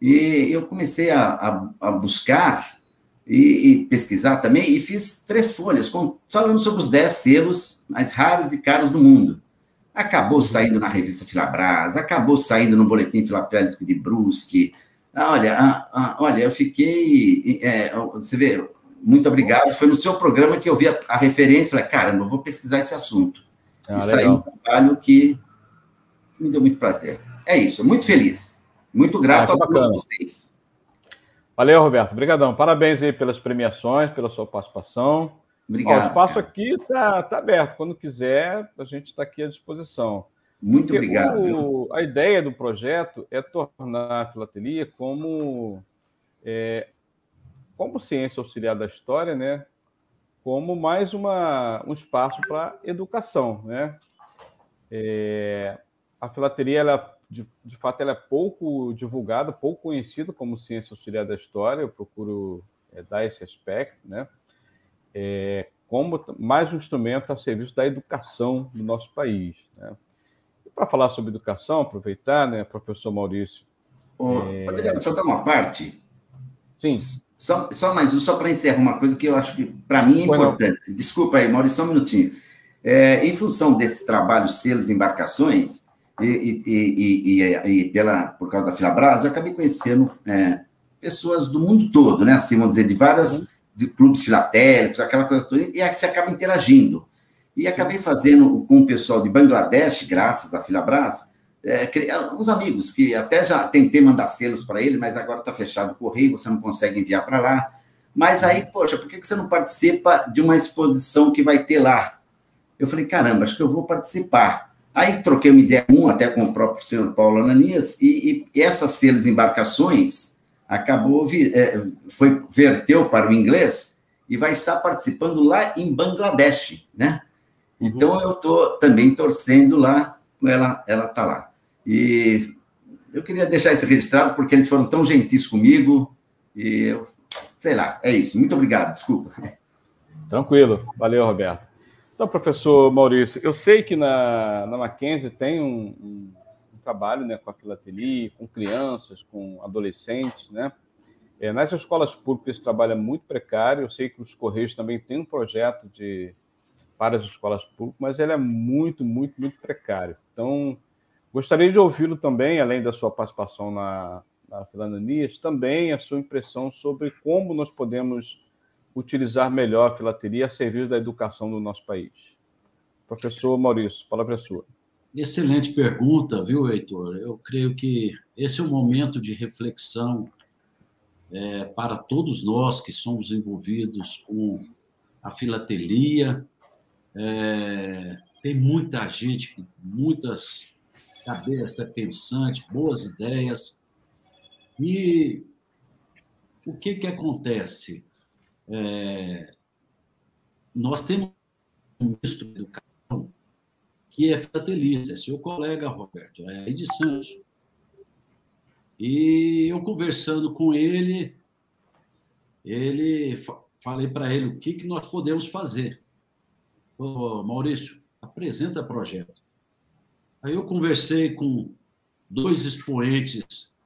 e eu comecei a, a, a buscar e, e, pesquisar também, e fiz três folhas com, falando sobre os dez selos mais raros e caros do mundo. Acabou saindo na revista Filabras, acabou saindo no boletim filapélico de Brusque. Olha, ah, ah, olha, eu fiquei. É, você vê, muito obrigado. Foi no seu programa que eu vi a, a referência, falei, caramba, eu vou pesquisar esse assunto. Ah, e saiu um trabalho que me deu muito prazer. É isso, muito feliz. Muito grato ah, a todos vocês. Valeu, Roberto. Obrigadão. Parabéns aí pelas premiações, pela sua participação. Obrigado. Ó, o espaço cara. aqui está tá aberto. Quando quiser, a gente está aqui à disposição. Muito Porque obrigado. O, a ideia do projeto é tornar a filatelia como é, como ciência auxiliar da história, né, como mais uma, um espaço para educação, né? É, a filateria, ela, de, de, fato, ela é pouco divulgada, pouco conhecida como ciência auxiliar da história. Eu procuro é, dar esse aspecto, né? É, como mais um instrumento a serviço da educação do nosso país, né? E para falar sobre educação, aproveitar, né, professor Maurício. Oh, é... Só dar uma parte? Sim. Só, só mais um, só para encerrar uma coisa que eu acho que para mim é importante. Não. Desculpa aí, Maurício, só um minutinho. É, em função desse trabalho, selos, embarcações, e, e, e, e, pela, por causa da Filabras, eu acabei conhecendo é, pessoas do mundo todo, né? Assim, vamos dizer, de várias uhum. de clubes filatélicos, aquela coisa toda, e aí você acaba interagindo. E acabei fazendo com o pessoal de Bangladesh, graças à Filabras, é, uns amigos que até já tentei mandar selos para ele, mas agora está fechado o correio, você não consegue enviar para lá. Mas aí, poxa, por que você não participa de uma exposição que vai ter lá? Eu falei, caramba, acho que eu vou participar. Aí troquei uma ideia um até com o próprio senhor Paulo Ananias, e, e essas selos embarcações acabou, é, foi, verteu para o inglês e vai estar participando lá em Bangladesh, né? Então uhum. eu estou também torcendo lá, ela está lá. E eu queria deixar isso registrado porque eles foram tão gentis comigo. E eu, sei lá, é isso. Muito obrigado, desculpa. Tranquilo. Valeu, Roberto. Então, professor Maurício, eu sei que na, na Mackenzie tem um, um, um trabalho né, com a filatelia, com crianças, com adolescentes, né? É, nas escolas públicas esse trabalho é muito precário. Eu sei que os Correios também têm um projeto de para as escolas públicas, mas ele é muito, muito, muito precário. Então, Gostaria de ouvi-lo também, além da sua participação na, na também a sua impressão sobre como nós podemos utilizar melhor a filateria a serviço da educação do nosso país. Professor Maurício, palavra é sua. Excelente pergunta, viu, Heitor? Eu creio que esse é um momento de reflexão é, para todos nós que somos envolvidos com a filatelia. É, tem muita gente, muitas cabeça pensante, boas ideias. E o que, que acontece? É, nós temos um ministro da Educação que é filatelista, é seu colega, Roberto, é de Santos. E eu conversando com ele, ele falei para ele o que, que nós podemos fazer. Ô, Maurício, apresenta projeto. Aí eu conversei com dois expoentes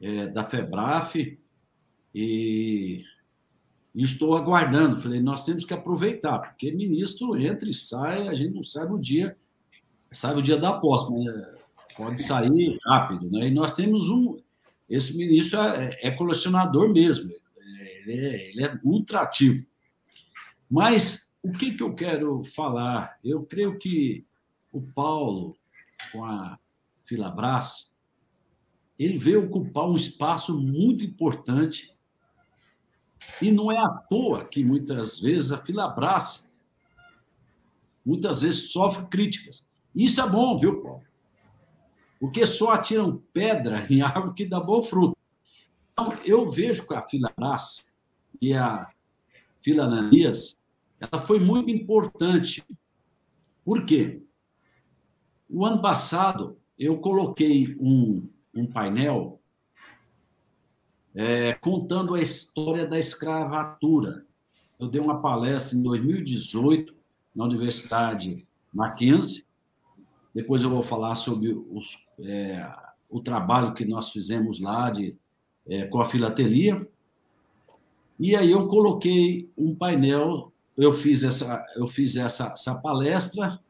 é, da FEBRAF e, e, estou aguardando. Falei, nós temos que aproveitar, porque ministro entra e sai, a gente não sabe o dia, sabe o dia da posse, mas é, pode sair rápido. Né? E nós temos um. Esse ministro é, é colecionador mesmo, ele é, ele é ultra ativo. Mas o que, que eu quero falar? Eu creio que o Paulo com a Filabras, ele veio ocupar um espaço muito importante. E não é à toa que muitas vezes a Filabras muitas vezes sofre críticas. Isso é bom, viu, Paulo? Porque só atiram pedra em árvore que dá bom fruto. Então, eu vejo que a fila Brás e a fila Ananias, ela foi muito importante. Por quê? O ano passado, eu coloquei um, um painel é, contando a história da escravatura. Eu dei uma palestra em 2018 na Universidade Mackenzie. Depois eu vou falar sobre os, é, o trabalho que nós fizemos lá de, é, com a filatelia. E aí eu coloquei um painel, eu fiz essa, eu fiz essa, essa palestra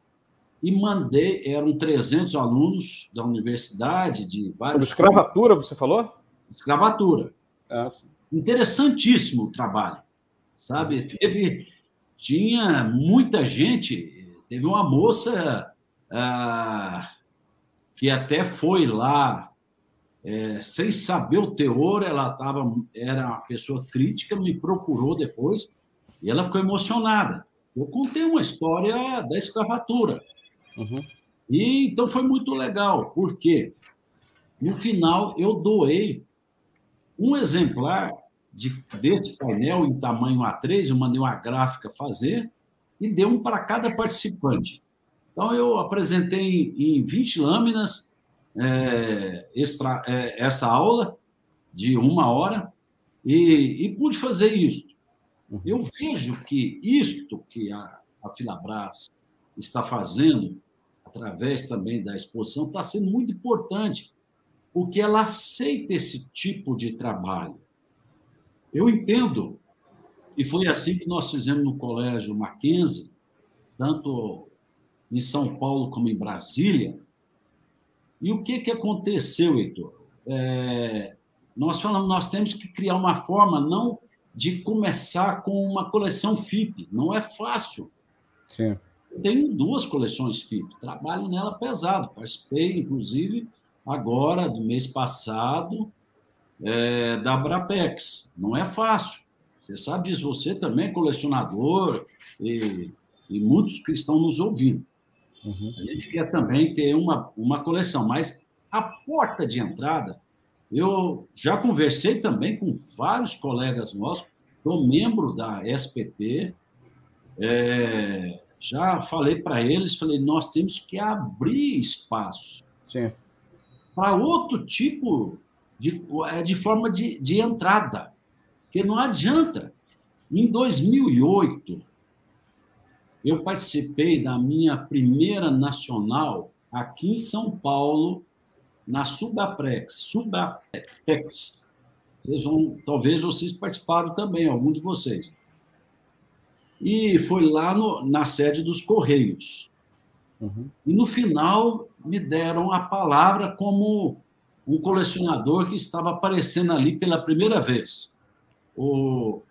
e mandei, eram 300 alunos da universidade, de vários... Sobre escravatura, você falou? Escravatura. É. Interessantíssimo o trabalho, sabe? Teve, tinha muita gente, teve uma moça ah, que até foi lá, é, sem saber o teor, ela tava, era uma pessoa crítica, me procurou depois e ela ficou emocionada. Eu contei uma história da escravatura. Uhum. E então foi muito legal, porque no final eu doei um exemplar de, desse painel em tamanho A3, eu mandei uma gráfica fazer e dei um para cada participante. Então, eu apresentei em 20 lâminas é, extra, é, essa aula de uma hora e, e pude fazer isso. Uhum. Eu vejo que isto que a, a Filabras está fazendo, através também da exposição, está sendo muito importante, porque ela aceita esse tipo de trabalho. Eu entendo, e foi assim que nós fizemos no Colégio Mackenzie, tanto em São Paulo como em Brasília. E o que, que aconteceu, Heitor? É, nós falamos, nós temos que criar uma forma não de começar com uma coleção FIP. Não é fácil. Sim. Eu tenho duas coleções FIP, trabalho nela pesado. Participei, inclusive, agora, do mês passado, é, da Brapex. Não é fácil. Você sabe disso, você também é colecionador e, e muitos que estão nos ouvindo. Uhum. A gente quer também ter uma, uma coleção, mas a porta de entrada, eu já conversei também com vários colegas nossos, sou membro da SPP, é, já falei para eles, falei, nós temos que abrir espaço para outro tipo de, é, de forma de, de entrada, porque não adianta. Em 2008, eu participei da minha primeira nacional aqui em São Paulo, na Subaprex. Subaprex. Vocês vão, talvez vocês participaram também, alguns de vocês. E foi lá no, na sede dos Correios. Uhum. E no final me deram a palavra como um colecionador que estava aparecendo ali pela primeira vez. O,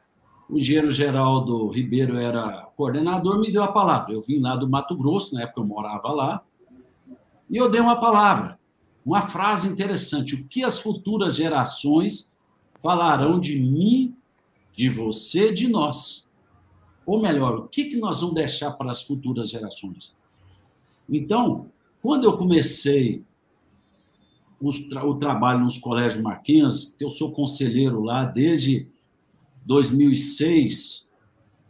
o engenheiro Geraldo Ribeiro era coordenador, me deu a palavra. Eu vim lá do Mato Grosso, na época eu morava lá, e eu dei uma palavra, uma frase interessante. O que as futuras gerações falarão de mim, de você, de nós? Ou melhor, o que, que nós vamos deixar para as futuras gerações? Então, quando eu comecei o trabalho nos colégios Mackenzie, eu sou conselheiro lá desde 2006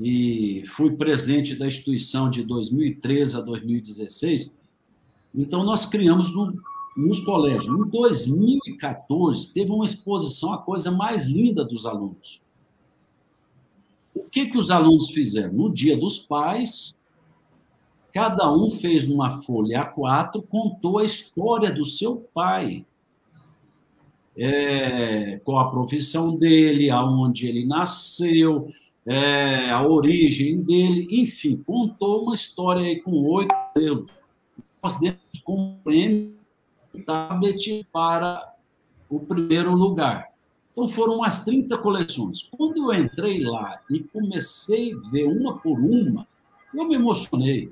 e fui presidente da instituição de 2013 a 2016. Então, nós criamos no, nos colégios. Em 2014, teve uma exposição, a coisa mais linda dos alunos. O que, que os alunos fizeram? No Dia dos Pais, cada um fez numa folha A4, contou a história do seu pai é, qual a profissão dele, aonde ele nasceu, é, a origem dele, enfim, contou uma história aí com oito selos. Nós demos como prêmio tablet para o primeiro lugar. Então foram umas 30 coleções. Quando eu entrei lá e comecei a ver uma por uma, eu me emocionei.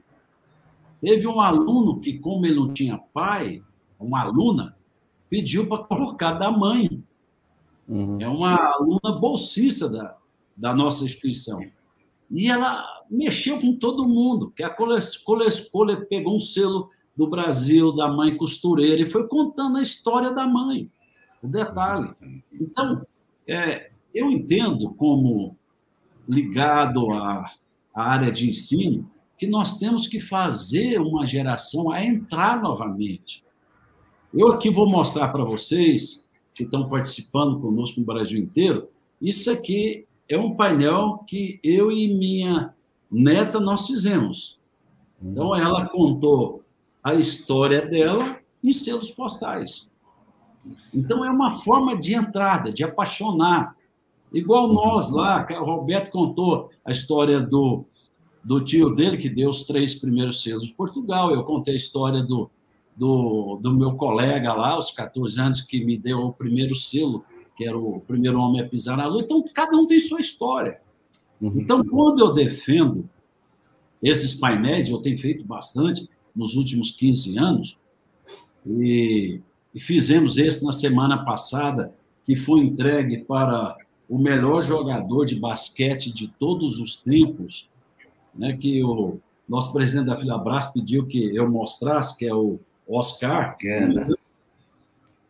Teve um aluno que, como ele não tinha pai, uma aluna, pediu para colocar da mãe. Uhum. É uma aluna bolsista da, da nossa instituição. E ela mexeu com todo mundo, que a Cole, Cole, Cole pegou um selo do Brasil, da mãe costureira, e foi contando a história da mãe, o detalhe. Então, é, eu entendo como ligado à, à área de ensino, que nós temos que fazer uma geração a entrar novamente. Eu aqui vou mostrar para vocês, que estão participando conosco no Brasil inteiro, isso aqui é um painel que eu e minha neta nós fizemos. Então, ela contou a história dela em selos postais. Então, é uma forma de entrada, de apaixonar. Igual nós lá, o Roberto contou a história do, do tio dele, que deu os três primeiros selos de Portugal. Eu contei a história do, do, do meu colega lá, aos 14 anos, que me deu o primeiro selo que era o primeiro homem a pisar na lua. Então, cada um tem sua história. Uhum. Então, quando eu defendo esses painéis, eu tenho feito bastante nos últimos 15 anos, e, e fizemos esse na semana passada, que foi entregue para o melhor jogador de basquete de todos os tempos, né, que o nosso presidente da Filabras pediu que eu mostrasse, que é o Oscar.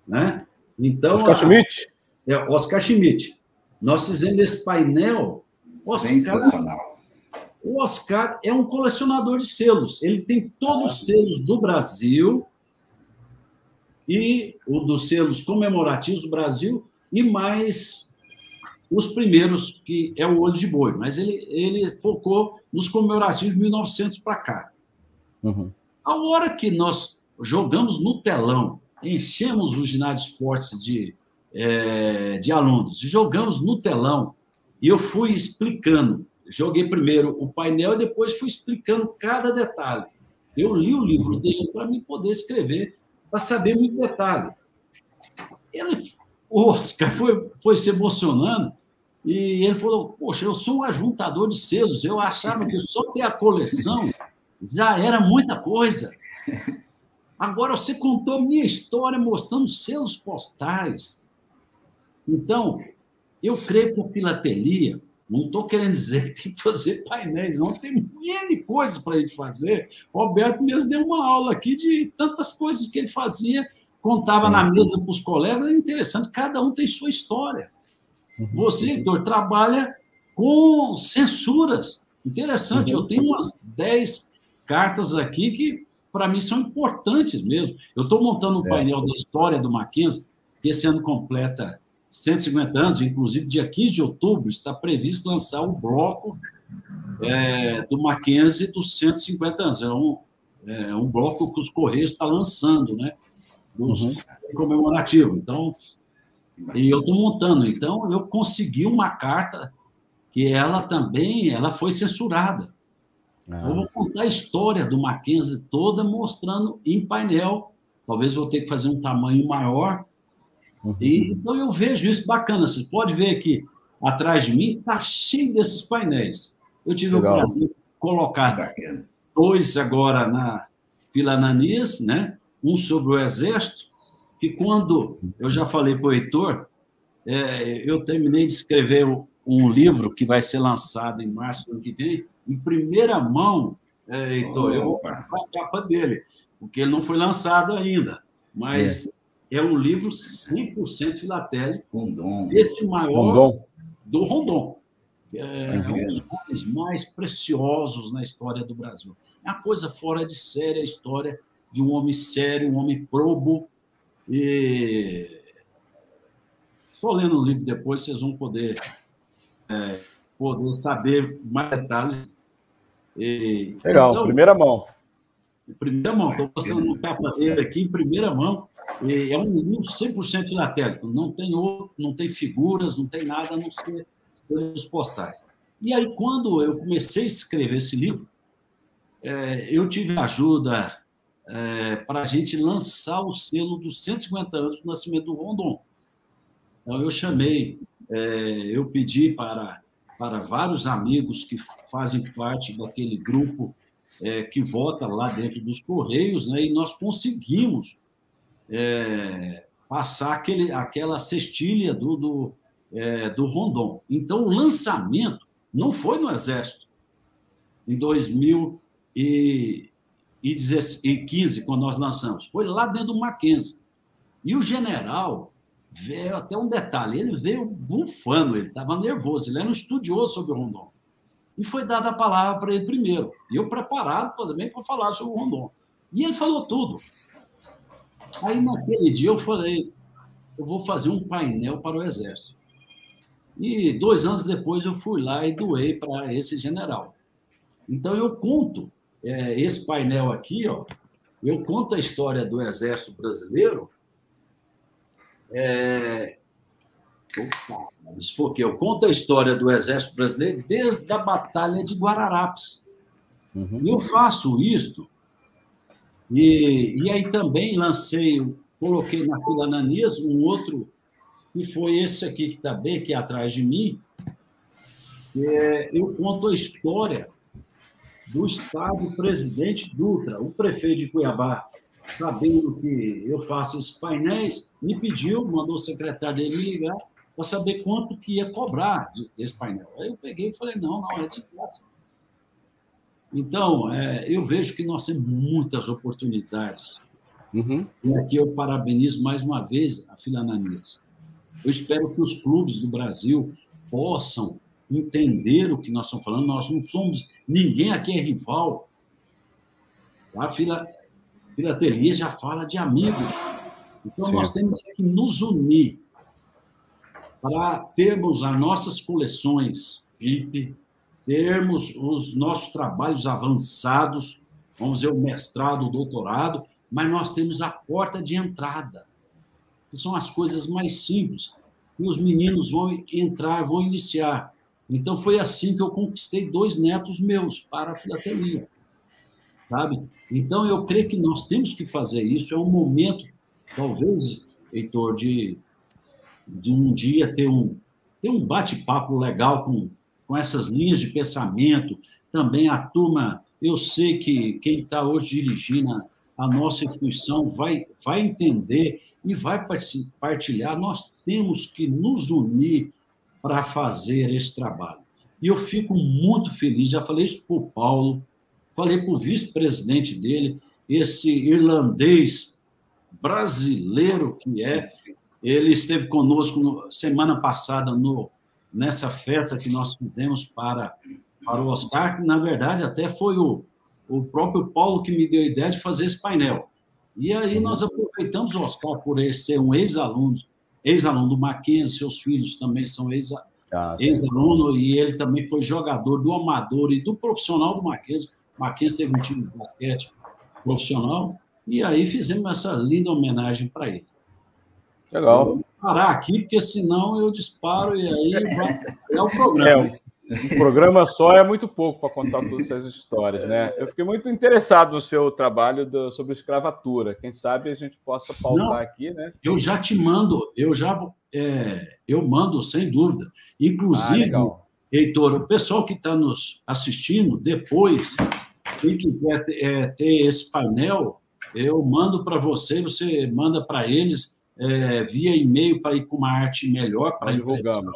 Né? Então, Oscar Schmidt é Oscar Schmidt. Nós fizemos esse painel. Oscar, Sensacional. O Oscar é um colecionador de selos. Ele tem todos os selos do Brasil e o dos selos comemorativos do Brasil e mais os primeiros, que é o olho de boi. Mas ele, ele focou nos comemorativos de 1900 para cá. Uhum. A hora que nós jogamos no telão, enchemos o ginásio de esportes de é, de alunos. Jogamos no telão e eu fui explicando. Joguei primeiro o painel e depois fui explicando cada detalhe. Eu li o livro dele para me poder escrever, para saber muito detalhe. Ele, o Oscar foi, foi se emocionando e ele falou: Poxa, eu sou um ajuntador de selos. Eu achava que só ter a coleção já era muita coisa. Agora você contou minha história mostrando selos postais. Então, eu creio que a filatelia, não estou querendo dizer que tem que fazer painéis, não, tem N coisas para a gente fazer. Roberto mesmo deu uma aula aqui de tantas coisas que ele fazia, contava na mesa para os colegas, é interessante, cada um tem sua história. Uhum. Você, Heitor, trabalha com censuras. Interessante, eu tenho umas 10 cartas aqui que, para mim, são importantes mesmo. Eu estou montando um é. painel da história do Mackenzie, que esse ano completa 150 anos, inclusive dia 15 de outubro, está previsto lançar o bloco é, do Mackenzie dos 150 anos. É um, é um bloco que os Correios estão tá lançando, né? Dos, uhum. comemorativo. Então, e eu estou montando. Então, eu consegui uma carta que ela também ela foi censurada. Ah. Eu vou contar a história do Mackenzie toda, mostrando em painel. Talvez vou ter que fazer um tamanho maior, Uhum. E, então eu vejo isso bacana. Você pode ver aqui atrás de mim, está cheio desses painéis. Eu tive Legal. o prazer de colocar dois agora na Vila Ananias, né? um sobre o Exército, que quando eu já falei para o Heitor, é, eu terminei de escrever um livro que vai ser lançado em março do ano que vem, em primeira mão, é, Heitor, oh, eu vou a capa dele, porque ele não foi lançado ainda, mas é é um livro 100% filatélico. Rondon. Esse maior Rondon. do Rondon. É, é um dos nomes mais preciosos na história do Brasil. É uma coisa fora de série a história de um homem sério, um homem probo. E só lendo o livro depois vocês vão poder, é, poder saber mais detalhes. E, Legal, então, primeira mão primeira mão. Estou mostrando no capa dele aqui em primeira mão. É um livro 100% filatélico. Não tem outro, não tem figuras, não tem nada a não ser os postais. E aí, quando eu comecei a escrever esse livro, é, eu tive ajuda é, para a gente lançar o selo dos 150 anos do nascimento do Rondon. Então, eu chamei, é, eu pedi para, para vários amigos que fazem parte daquele grupo é, que vota lá dentro dos Correios, né, e nós conseguimos é, passar aquele, aquela cestilha do, do, é, do Rondon. Então, o lançamento não foi no Exército, em 2015, quando nós lançamos. Foi lá dentro do Mackenzie. E o general veio, até um detalhe, ele veio bufando, ele estava nervoso, ele era um estudioso sobre o Rondon. E foi dada a palavra para ele primeiro. E eu preparado também para falar sobre o Rondon. E ele falou tudo. Aí, naquele dia, eu falei: eu vou fazer um painel para o Exército. E dois anos depois, eu fui lá e doei para esse general. Então, eu conto é, esse painel aqui, ó, eu conto a história do Exército Brasileiro. É, opa, eu conto a história do Exército Brasileiro desde a Batalha de Guararapes. Uhum. Eu faço isso e, e aí também lancei, coloquei na fila Ananias um outro, que foi esse aqui que está bem, que é atrás de mim. É, eu conto a história do Estado Presidente Dutra, o prefeito de Cuiabá, sabendo que eu faço esses painéis, me pediu, mandou o secretário dele me ligar para saber quanto que ia cobrar desse painel. Aí eu peguei e falei, não, não, é de graça. Então, é, eu vejo que nós temos muitas oportunidades. Uhum. E aqui eu parabenizo mais uma vez a Filananias. Eu espero que os clubes do Brasil possam entender o que nós estamos falando. Nós não somos, ninguém aqui é rival. A fila, filatelia já fala de amigos. Então, Sim. nós temos que nos unir para termos as nossas coleções VIP, termos os nossos trabalhos avançados, vamos dizer, o mestrado, o doutorado, mas nós temos a porta de entrada, que são as coisas mais simples, que os meninos vão entrar, vão iniciar. Então, foi assim que eu conquistei dois netos meus para a filatelia, sabe? Então, eu creio que nós temos que fazer isso, é um momento, talvez, Heitor, de, de um dia ter um, ter um bate-papo legal com com essas linhas de pensamento, também a turma, eu sei que quem está hoje dirigindo a, nossa instituição vai, vai entender e vai partilhar. Nós temos que nos unir para fazer esse trabalho. E eu fico muito feliz, já falei isso para o Paulo, falei para o vice-presidente dele, esse irlandês brasileiro que é, ele esteve conosco no, semana passada no nessa festa que nós fizemos para, para o Oscar, que na verdade até foi o, o próprio Paulo que me deu a ideia de fazer esse painel. E aí nós aproveitamos o Oscar por ele ser um ex-aluno, ex-aluno do Mackenzie, seus filhos também são ah, ex-aluno, e ele também foi jogador do amador e do profissional do Mackenzie. Mackenzie teve um time de basquete profissional, e aí fizemos essa linda homenagem para ele. Legal parar aqui, porque senão eu disparo e aí vai, é o (laughs) programa. É, um programa só é muito pouco para contar todas essas histórias, né? Eu fiquei muito interessado no seu trabalho do, sobre escravatura. Quem sabe a gente possa pautar Não, aqui, né? Eu já te mando, eu já é, eu mando sem dúvida. Inclusive, ah, Heitor, o pessoal que está nos assistindo depois, quem quiser ter, é, ter esse painel, eu mando para você, você manda para eles é, via e-mail para ir com uma arte melhor para divulgamos.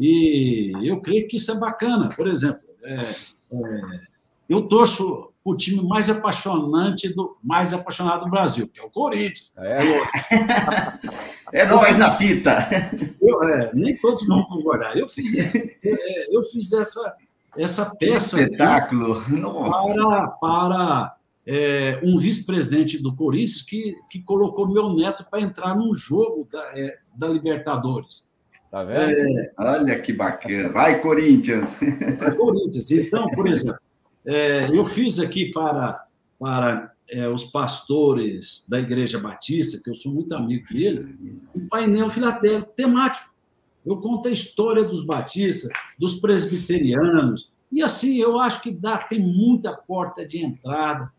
E eu creio que isso é bacana. Por exemplo, é, é, eu torço o time mais apaixonante do mais apaixonado do Brasil, que é o Corinthians. É, (laughs) é nós na fita. Eu, é, nem todos vão concordar. Eu fiz, esse, é, eu fiz essa, essa peça. espetáculo! Para, para é, um vice-presidente do Corinthians que, que colocou meu neto para entrar num jogo da, é, da Libertadores. Tá vendo? É, Olha que bacana. Vai, Corinthians! Vai, Corinthians. Então, por exemplo, é, eu fiz aqui para, para é, os pastores da Igreja Batista, que eu sou muito amigo deles, um painel filatélico temático. Eu conto a história dos batistas, dos presbiterianos, e assim eu acho que dá, tem muita porta de entrada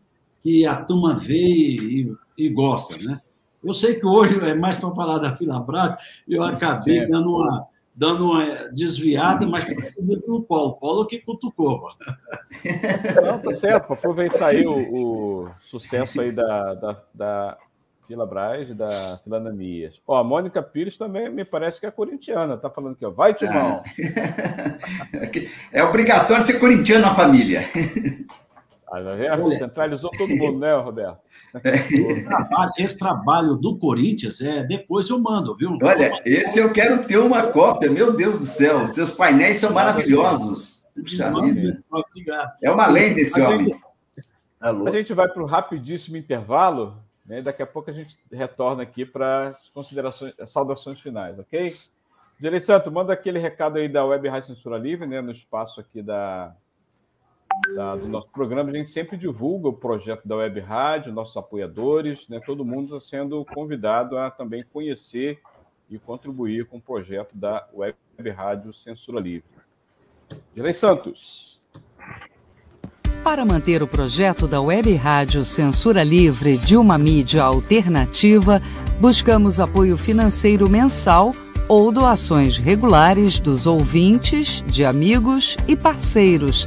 que a turma vê e, e gosta, né? Eu sei que hoje é mais para falar da Filabras, eu acabei é. dando uma, dando uma desviada, mas foi no Paulo. Paulo que cutucou. Não, tá certo, para aproveitar aí o, o, sucesso aí da, da, da, Fila Braz da Fila Ananias. Ó, a Mônica Pires também me parece que é corintiana, tá falando aqui, ó. Vai, Timão! É (laughs) obrigatório ser corintiano na família. Centralizou todo mundo, né, Roberto? Esse trabalho, esse trabalho, do Corinthians, é, depois eu mando, viu? Olha, esse eu quero ter uma cópia, meu Deus do céu. Seus painéis são maravilhosos. Puxa Obrigado. É uma lenda esse a homem. Gente, a gente vai para o rapidíssimo intervalo, né? Daqui a pouco a gente retorna aqui para as considerações, as saudações finais, ok? Direi Santo, manda aquele recado aí da Web Rádio Censura Livre, né? No espaço aqui da, da, do nosso programa, a gente sempre divulga o projeto da Web Rádio, nossos apoiadores, né? todo mundo está sendo convidado a também conhecer e contribuir com o projeto da Web Rádio Censura Livre. Direi Santos. Para manter o projeto da Web Rádio Censura Livre de uma mídia alternativa, buscamos apoio financeiro mensal ou doações regulares dos ouvintes, de amigos e parceiros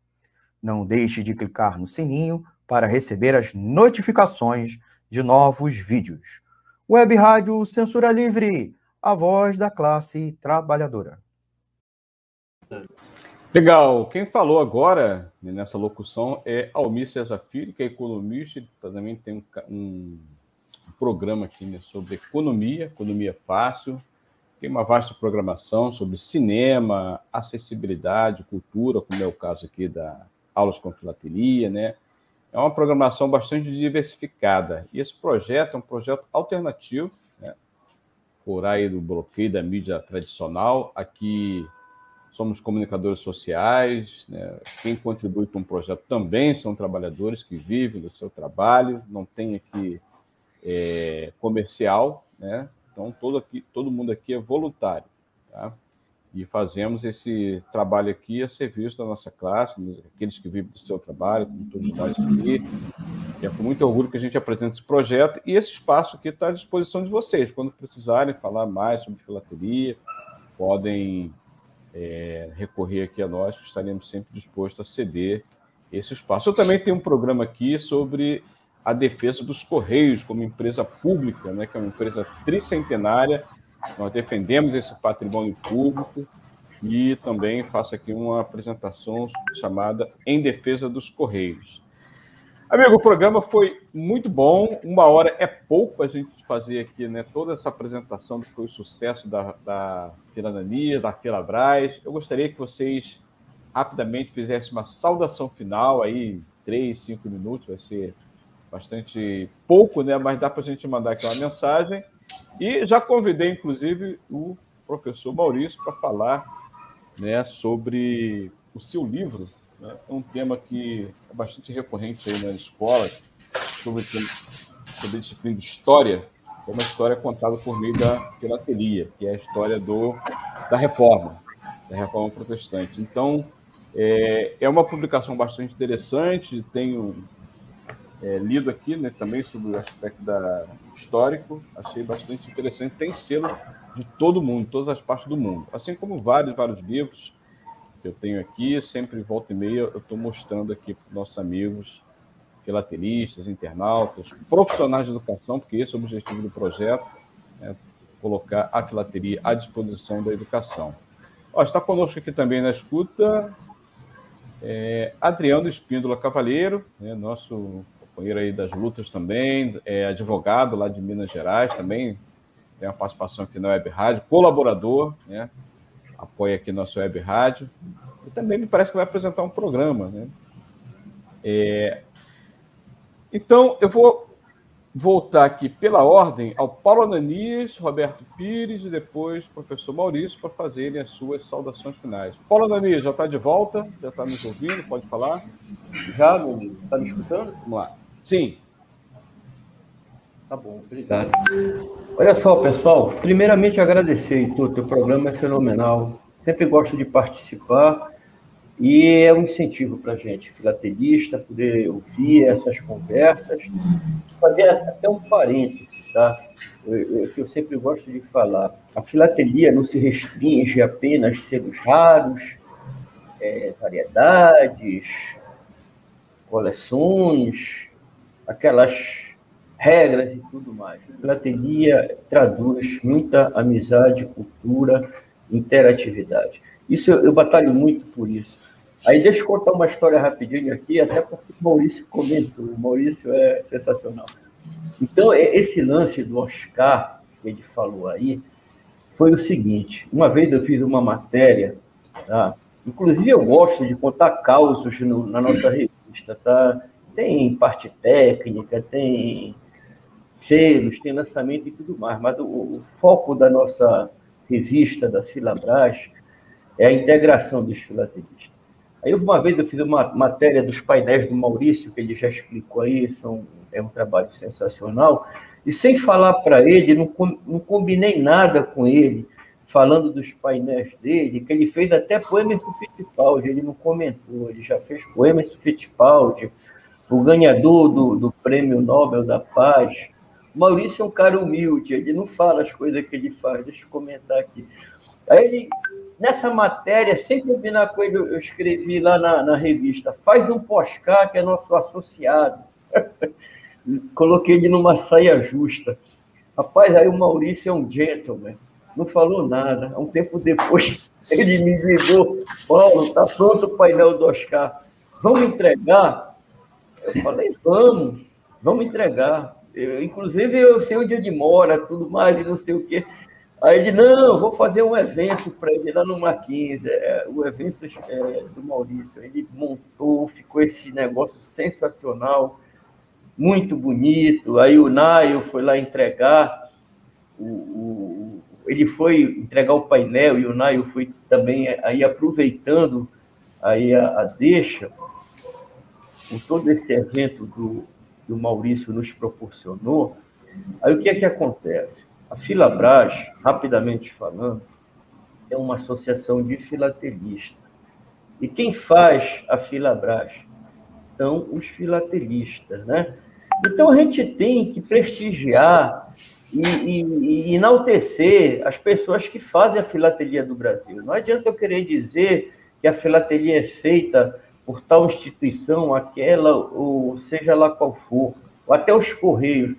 Não deixe de clicar no sininho para receber as notificações de novos vídeos. Web Rádio Censura Livre, a voz da classe trabalhadora. Legal. Quem falou agora nessa locução é Almir Cesar Filho, que é economista, e também tem um, um programa aqui né, sobre economia, economia fácil. Tem uma vasta programação sobre cinema, acessibilidade, cultura, como é o caso aqui da aulas com filatelia, né? É uma programação bastante diversificada. E esse projeto é um projeto alternativo, né? por aí do bloqueio da mídia tradicional. Aqui somos comunicadores sociais, né? quem contribui para um projeto também são trabalhadores que vivem do seu trabalho, não tem aqui é, comercial, né? então todo, aqui, todo mundo aqui é voluntário. Tá? E fazemos esse trabalho aqui a serviço da nossa classe, aqueles que vivem do seu trabalho, como todos nós aqui. E é com muito orgulho que a gente apresenta esse projeto e esse espaço aqui está à disposição de vocês. Quando precisarem falar mais sobre filateria, podem é, recorrer aqui a nós, que estaremos sempre dispostos a ceder esse espaço. Eu também tenho um programa aqui sobre a defesa dos Correios como empresa pública, né, que é uma empresa tricentenária nós defendemos esse patrimônio público e também faço aqui uma apresentação chamada Em Defesa dos Correios. Amigo, o programa foi muito bom. Uma hora é pouco a gente fazer aqui né, toda essa apresentação que foi o sucesso da, da Tirania, da Filabras. Eu gostaria que vocês rapidamente fizessem uma saudação final aí, três, cinco minutos, vai ser bastante pouco, né? Mas dá para a gente mandar aqui uma mensagem e já convidei, inclusive, o professor Maurício para falar né, sobre o seu livro. Né? É um tema que é bastante recorrente aí na escola, sobre, sobre a disciplina de história, é uma história contada por meio da filatelia, que é a história do, da reforma, da reforma protestante. Então, é, é uma publicação bastante interessante, tenho é, lido aqui né, também sobre o aspecto da, histórico, achei bastante interessante, tem selo de todo mundo, todas as partes do mundo, assim como vários, vários livros que eu tenho aqui, sempre volta e meia eu estou mostrando aqui para nossos amigos filatelistas, internautas, profissionais de educação, porque esse é o objetivo do projeto, é colocar a filateria à disposição da educação. Ó, está conosco aqui também na escuta é, Adriano Espíndola Cavalheiro, né, nosso companheiro aí das lutas também, é advogado lá de Minas Gerais também, tem uma participação aqui na Web Rádio, colaborador, né, apoia aqui nosso Web Rádio, e também me parece que vai apresentar um programa, né. É, então, eu vou voltar aqui pela ordem ao Paulo Ananias, Roberto Pires e depois o professor Maurício para fazerem as suas saudações finais. Paulo Ananias já está de volta, já está nos ouvindo, pode falar? Já, meu está me escutando? Vamos lá. Sim. Tá bom, obrigado. Olha só, pessoal, primeiramente agradecer, Heitor, teu programa é fenomenal. Sempre gosto de participar e é um incentivo para a gente, filatelista, poder ouvir essas conversas. Fazer até um parênteses, tá? Eu, eu, eu sempre gosto de falar. A filatelia não se restringe apenas a selos raros, é, variedades, coleções, aquelas regras e tudo mais. Filatelia traduz muita amizade, cultura, interatividade. Isso eu, eu batalho muito por isso. Aí deixa eu contar uma história rapidinho aqui, até porque o Maurício comentou. O Maurício é sensacional. Então, esse lance do Oscar, que ele falou aí, foi o seguinte: uma vez eu fiz uma matéria, tá? inclusive eu gosto de contar causos no, na nossa revista, tá? Tem parte técnica, tem selos, tem lançamento e tudo mais, mas o, o foco da nossa revista, da Filabras, é a integração dos filatelistas. Aí uma vez eu fiz uma matéria dos painéis do Maurício, que ele já explicou aí, são, é um trabalho sensacional, e sem falar para ele, não, não combinei nada com ele, falando dos painéis dele, que ele fez até poemas do Fittipaldi, ele não comentou, ele já fez poemas do Fittipaldi, o ganhador do, do Prêmio Nobel da Paz. Maurício é um cara humilde, ele não fala as coisas que ele faz, deixa eu comentar aqui. Aí ele Nessa matéria, sem combinar com ele, eu escrevi lá na, na revista, faz um Poscar, que é nosso associado. (laughs) Coloquei ele numa saia justa. Rapaz, aí o Maurício é um gentleman, não falou nada. Um tempo depois, (laughs) ele me ligou, Paulo, está pronto o painel do Oscar. Vamos entregar? Eu falei, vamos, vamos entregar. Eu, inclusive, eu sei onde ele mora, tudo mais, e não sei o quê. Aí ele, não, vou fazer um evento para ele lá no Marquinhos, é, o evento é, do Maurício. Ele montou, ficou esse negócio sensacional, muito bonito. Aí o Naio foi lá entregar, o, o, ele foi entregar o painel e o Naio foi também aí aproveitando aí a, a deixa, com todo esse evento do, que o Maurício nos proporcionou. Aí o que é que acontece? A Filabras, rapidamente falando, é uma associação de filatelistas. E quem faz a Filabras são os filatelistas, né? Então a gente tem que prestigiar e, e, e, enaltecer as pessoas que fazem a filatelia do Brasil. Não adianta eu querer dizer que a filatelia é feita por tal instituição, aquela, ou seja lá qual for, ou até os Correios.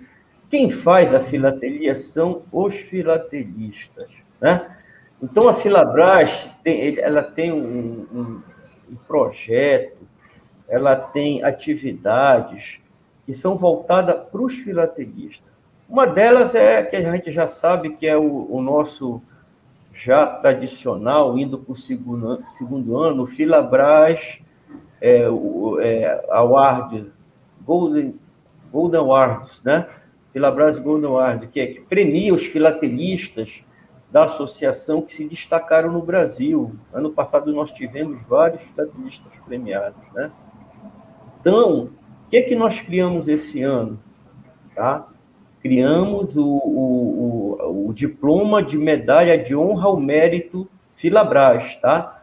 Quem faz a filatelia são os filatelistas. Né? Então, a Filabras tem, ela tem um, um, um projeto, ela tem atividades que são voltadas para os filatelistas. Uma delas é que a gente já sabe que é o, o nosso já tradicional, indo para o segundo, segundo ano, o Filabras é, é, Award, Golden, Golden Awards, né? Filabras Golden Award, que, é, que premia os filatelistas da associação que se destacaram no Brasil. Ano passado nós tivemos vários filatelistas premiados, né? Então, o que é que nós criamos esse ano? Tá? Criamos o, o, o, o diploma de medalha de honra ao mérito Filabras, tá?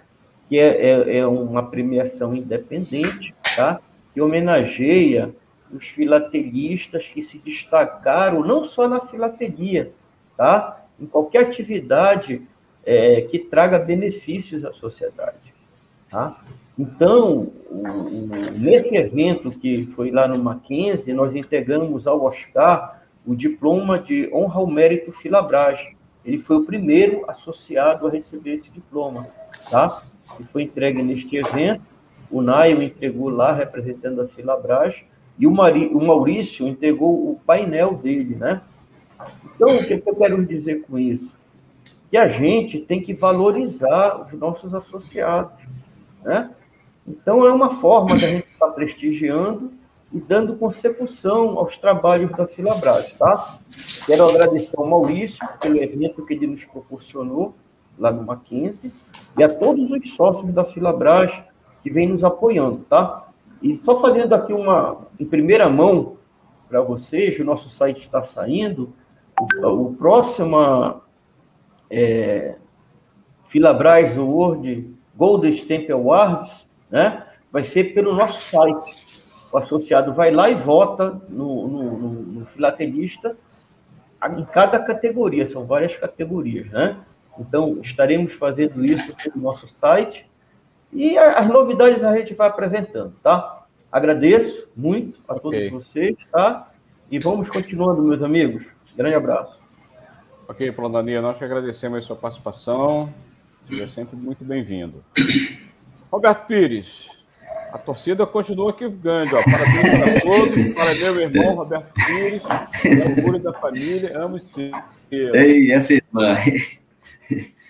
Que é, é, é uma premiação independente, tá? Que homenageia os filatelistas que se destacaram não só na filatelia, tá? em qualquer atividade é, que traga benefícios à sociedade. Tá? Então, nesse evento que foi lá no Mackenzie, nós entregamos ao Oscar o diploma de honra ao mérito Filabras. Ele foi o primeiro associado a receber esse diploma, tá? E foi entregue neste evento. O Naio entregou lá, representando a Filabras, e o, Maurício entregou o painel dele, né? Então, o que eu quero dizer com isso? Que a gente tem que valorizar os nossos associados. Né? Então, é uma forma da gente estar prestigiando e dando consecução aos trabalhos da Filabras. Tá? Quero agradecer ao Maurício pelo evento que ele nos proporcionou lá no Mackenzie e a todos os sócios da Filabras que vêm nos apoiando. Tá? E só fazendo aqui uma em primeira mão para vocês, o nosso site está saindo, o, o próximo é, Filabras World Golden Stamp Awards, né, vai ser pelo nosso site. O associado vai lá e vota no, no, no, no filatelista em cada categoria, são várias categorias, né? Então, estaremos fazendo isso pelo nosso site e as novidades a gente vai apresentando, tá? Agradeço muito a okay. todos vocês, tá? E vamos continuando, meus amigos. Grande abraço. Ok, Plonania, nós que agradecemos a sua participação. Seja sempre muito bem-vindo. Roberto Pires, a torcida continua aqui ganhando. Ó. Parabéns para todos, para meu irmão Roberto Pires, orgulho da família, amo sim. Ei, essa irmã. (laughs)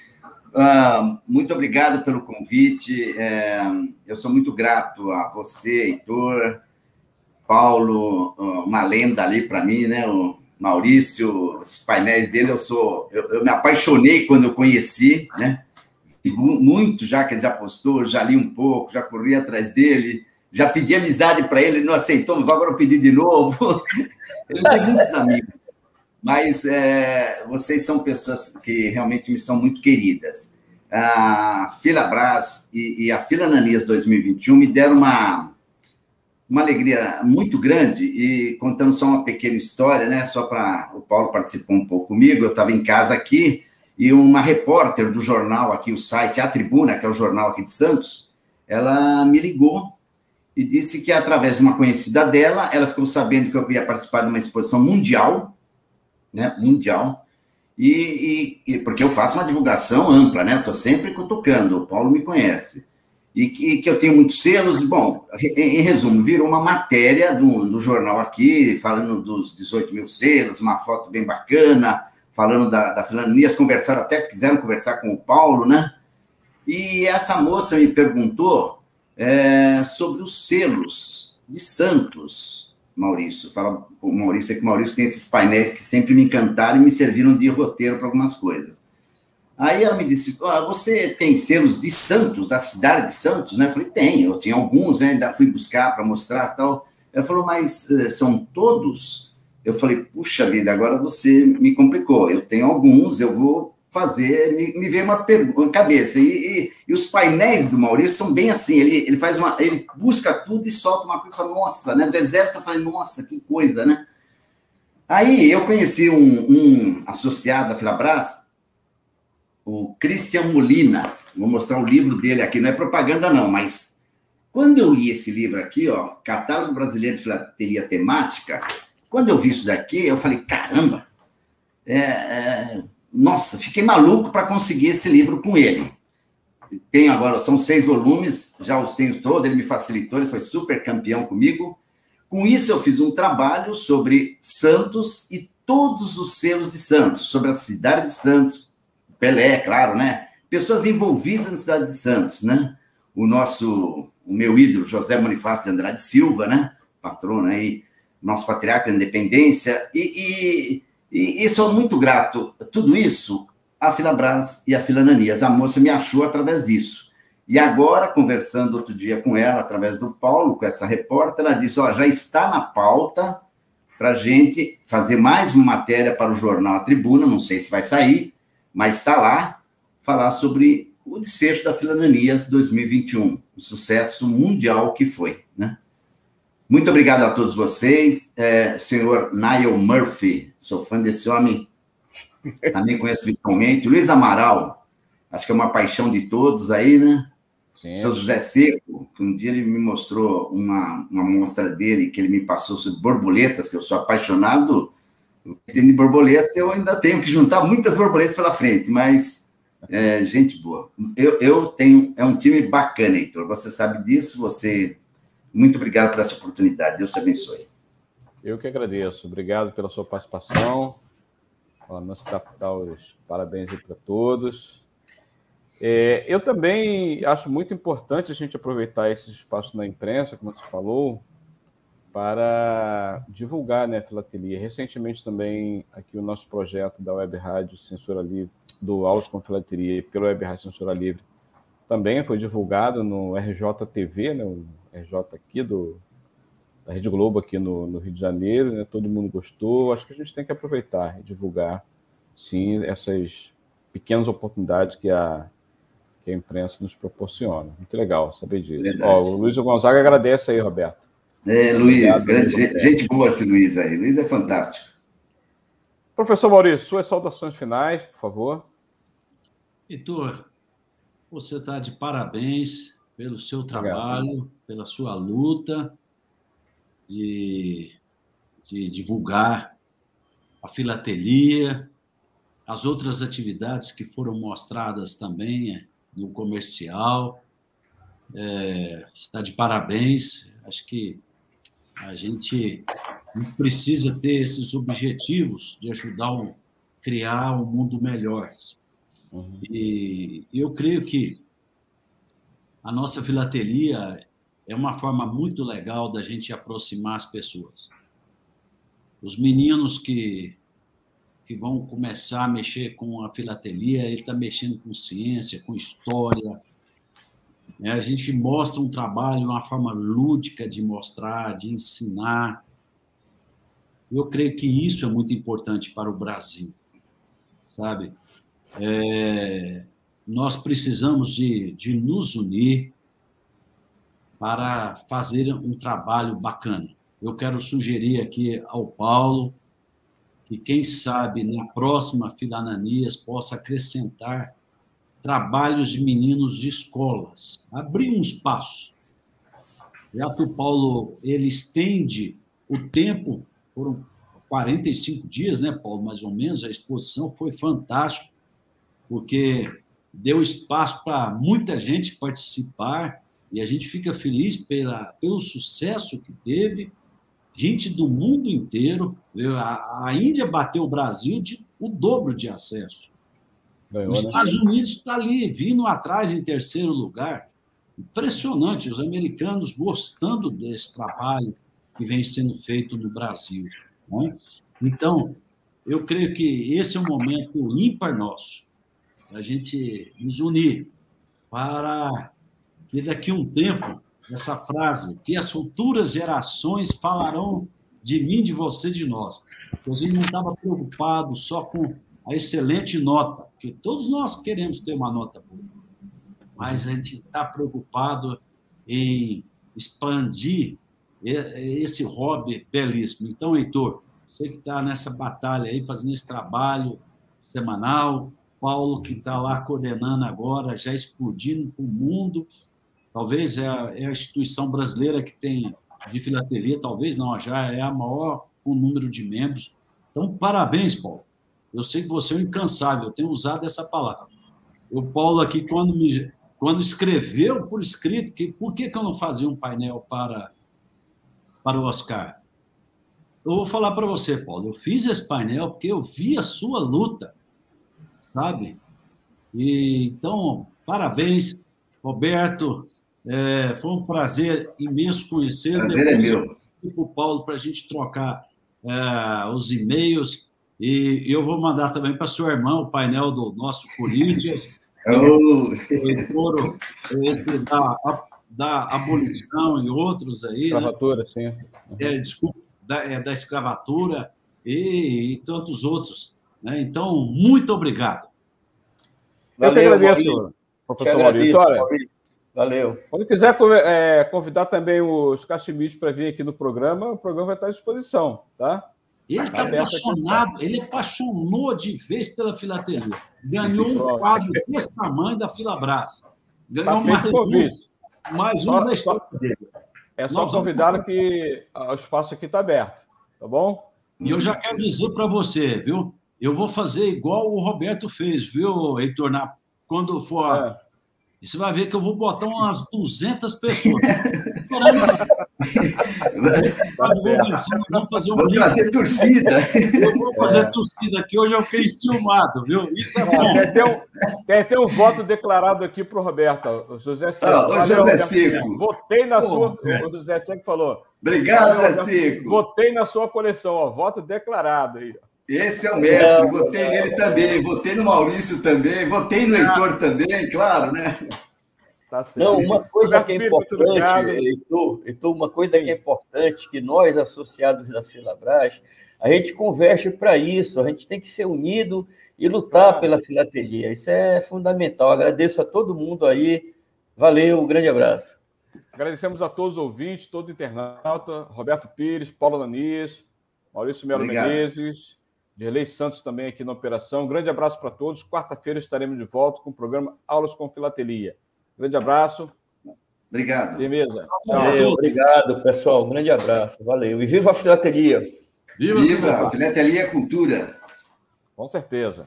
Ah, muito obrigado pelo convite. É, eu sou muito grato a você, Heitor, Paulo, uma lenda ali para mim, né? O, Maurício, os painéis dele, eu sou. Eu, eu, me apaixonei quando eu conheci, né? E muito já que ele já postou, já li um pouco, já corri atrás dele, já pedi amizade para ele, ele não aceitou, mas agora eu pedi de novo. (laughs) Ele tem muitos amigos, mas é, vocês são pessoas que realmente me são muito queridas. A Fila Brás e, e a Fila Nanias 2021 me deram uma uma alegria muito grande e contando só uma pequena história, né? Só para o Paulo participou um pouco comigo. Eu estava em casa aqui e uma repórter do jornal aqui, o site A Tribuna, que é o jornal aqui de Santos, ela me ligou e disse que através de uma conhecida dela, ela ficou sabendo que eu ia participar de uma exposição mundial, né? Mundial. E, e, e porque eu faço uma divulgação ampla, né? Estou sempre cutucando. O Paulo me conhece e que, que eu tenho muitos selos. Bom, em, em resumo, virou uma matéria do, do jornal aqui, falando dos 18 mil selos, uma foto bem bacana, falando da, da filanias, conversaram até, quiseram conversar com o Paulo, né? E essa moça me perguntou é, sobre os selos de Santos, Maurício. Fala com o Maurício, é que o Maurício tem esses painéis que sempre me encantaram e me serviram de roteiro para algumas coisas. Aí ela me disse: ah, Você tem selos de Santos, da cidade de Santos? Né? Eu falei: Tem, eu tinha alguns, né? ainda fui buscar para mostrar tal. Ela falou: Mas uh, são todos? Eu falei: Puxa vida, agora você me complicou. Eu tenho alguns, eu vou fazer. Me, me veio uma cabeça. E, e, e, os painéis do Maurício são bem assim: ele, ele faz uma. Ele busca tudo e solta uma coisa fala: Nossa, né? Do exército eu falei: Nossa, que coisa, né? Aí eu conheci um, um associado da Filabras o Christian Molina. Vou mostrar o livro dele aqui, não é propaganda não, mas quando eu li esse livro aqui, ó, Catálogo Brasileiro de Filatelia Temática, quando eu vi isso daqui, eu falei, caramba, é, é, nossa, fiquei maluco para conseguir esse livro com ele. Tenho agora, são seis volumes, já os tenho todos, ele me facilitou, ele foi super campeão comigo. Com isso, eu fiz um trabalho sobre Santos e todos os selos de Santos, sobre a cidade de Santos, Pelé, claro, né? Pessoas envolvidas na cidade de Santos, né? O nosso, o meu ídolo, José Bonifácio de Andrade Silva, né? Patrono aí, nosso patriarca da independência. E, e, e, e sou muito grato. Tudo isso a Filabras e a Filananias. A moça me achou através disso. E agora, conversando outro dia com ela, através do Paulo, com essa repórter, ela disse: Ó, já está na pauta para a gente fazer mais uma matéria para o jornal A Tribuna, não sei se vai sair, mas está lá, falar sobre o desfecho da Filananias 2021, o sucesso mundial que foi? Muito obrigado a todos vocês. É, senhor Niall Murphy, sou fã desse homem, (laughs) também conheço virtualmente. Luiz Amaral, acho que é uma paixão de todos aí, né? Sim. Seu José Seco, que um dia ele me mostrou uma, uma mostra dele, que ele me passou sobre borboletas, que eu sou apaixonado. Tem de borboleta, eu ainda tenho que juntar muitas borboletas pela frente, mas é, gente boa. Eu, eu tenho, é um time bacana, Heitor. Você sabe disso, você muito obrigado por essa oportunidade. Deus te abençoe. Eu que agradeço. Obrigado pela sua participação. Nosso capital, parabéns aí para todos. É, eu também acho muito importante a gente aproveitar esse espaço na imprensa, como você falou, para divulgar né, a filatelia. Recentemente também aqui o nosso projeto da Web Rádio Censura Livre, do Áudio com Filatelia pelo Web Rádio Censura Livre, também foi divulgado no RJTV, né, o RJ aqui do, da Rede Globo aqui no, no, Rio de Janeiro, né? todo mundo gostou. Acho que a gente tem que aproveitar e divulgar, sim, essas pequenas oportunidades que a, que a imprensa nos proporciona. Muito legal saber disso. Ó, o Luiz Gonzaga agradece aí, Roberto. É, Luiz, Obrigado, grande, gente, gente boa esse Luiz aí. Luiz é fantástico. Professor Maurício, suas saudações finais, por favor. Heitor, você está de parabéns pelo seu trabalho, Obrigado. pela sua luta de, de divulgar a filatelia, as outras atividades que foram mostradas também é, no comercial. É, está de parabéns. Acho que a gente precisa ter esses objetivos de ajudar a criar um mundo melhor. Uhum. E eu creio que a nossa filatelia é uma forma muito legal da gente aproximar as pessoas. Os meninos que, que vão começar a mexer com a filatelia, ele está mexendo com ciência, com história. Né? A gente mostra um trabalho, uma forma lúdica de mostrar, de ensinar. Eu creio que isso é muito importante para o Brasil, sabe? É, nós precisamos de, de nos unir para fazer um trabalho bacana. Eu quero sugerir aqui ao Paulo que, quem sabe, na próxima Filananias possa acrescentar trabalhos de meninos de escolas, abrir um espaço. Já que o Paulo ele estende o tempo, foram 45 dias, né, Paulo, mais ou menos, a exposição foi fantástico, porque deu espaço para muita gente participar e a gente fica feliz pela, pelo sucesso que teve. Gente do mundo inteiro. A, a Índia bateu o Brasil de o dobro de acesso. Ganhou, Os né? Estados Unidos está ali, vindo atrás em terceiro lugar. Impressionante, os americanos gostando desse trabalho que vem sendo feito no Brasil. Né? Então, eu creio que esse é um momento ímpar nosso a gente nos unir para que daqui a um tempo essa frase, que as futuras gerações falarão de mim, de você, de nós. A gente não estava preocupado só com a excelente nota, que todos nós queremos ter uma nota boa, mas a gente está preocupado em expandir esse hobby belíssimo. Então, Heitor, você que está nessa batalha aí, fazendo esse trabalho semanal, Paulo, que está lá coordenando agora, já explodindo para o mundo. Talvez é a, é a, instituição brasileira que tem de filatelia, talvez não, já é a maior com número de membros. Então, parabéns, Paulo. Eu sei que você é um incansável, eu tenho usado essa palavra. O Paulo aqui, quando, me, quando escreveu por escrito, que, por que, que eu não fazia um painel para, para o Oscar? Eu vou falar para você, Paulo, eu fiz esse painel porque eu vi a sua luta sabe? E, então, parabéns, Roberto. É, foi um prazer imenso conhecê-lo. Prazer é meu. O Paulo para a gente trocar é, os e-mails E eu vou mandar também para sua irmã o painel do nosso Corinthians. (laughs) Oh. esse da, da abolição e outros aí. Né? Escravatura, né? sim. É, desculpa, da, é, da escravatura e, e tantos outros. Né? Então, muito obrigado. Valeu, eu que agradeço, professor Maurício. Olha, Valeu. Quando quiser é, convidar também os cachimistas para vir aqui no programa, o programa vai estar à disposição, tá? Ele está apaixonado, ele apaixonou de vez pela filatelia. Ganhou um quadro desse tamanho da Filabras. Ganhou tá mais um, mais um da história dele. É só convidar que o espaço aqui está aberto, tá bom? E eu já quero dizer para você, viu? Eu vou fazer igual o Roberto fez, viu, Heitor? Na, quando for é. E você vai ver que eu vou botar umas 200 pessoas. Vamos fazer um vou trazer torcida. Eu vou fazer torcida aqui. Hoje eu fiquei enciumado, viu? Isso é bom. Quer ter um, quer ter um voto declarado aqui para o Roberto. O José Seco. Ah, o José Seco. Votei na Pô, sua. O José Seco falou. Obrigado, José Seco. Votei na sua coleção. Ó, voto declarado aí. Esse é o mestre, votei nele também, votei no Maurício também, votei no Heitor também, claro, né? Tá Não, uma coisa que é importante, Heitor, Heitor, uma coisa que é importante, que nós, associados da Filabras, a gente converge para isso, a gente tem que ser unido e lutar pela filatelia. Isso é fundamental. Agradeço a todo mundo aí. Valeu, um grande abraço. Agradecemos a todos os ouvintes, todo internauta, Roberto Pires, Paulo Lanias, Maurício Melo Menezes, Dirley Santos também aqui na operação. Um grande abraço para todos. Quarta-feira estaremos de volta com o programa Aulas com Filatelia. Grande abraço. Obrigado. Beleza. Valeu, obrigado, pessoal. Um grande abraço. Valeu. E viva a filatelia. Viva, viva a filatelia cultura. Com certeza.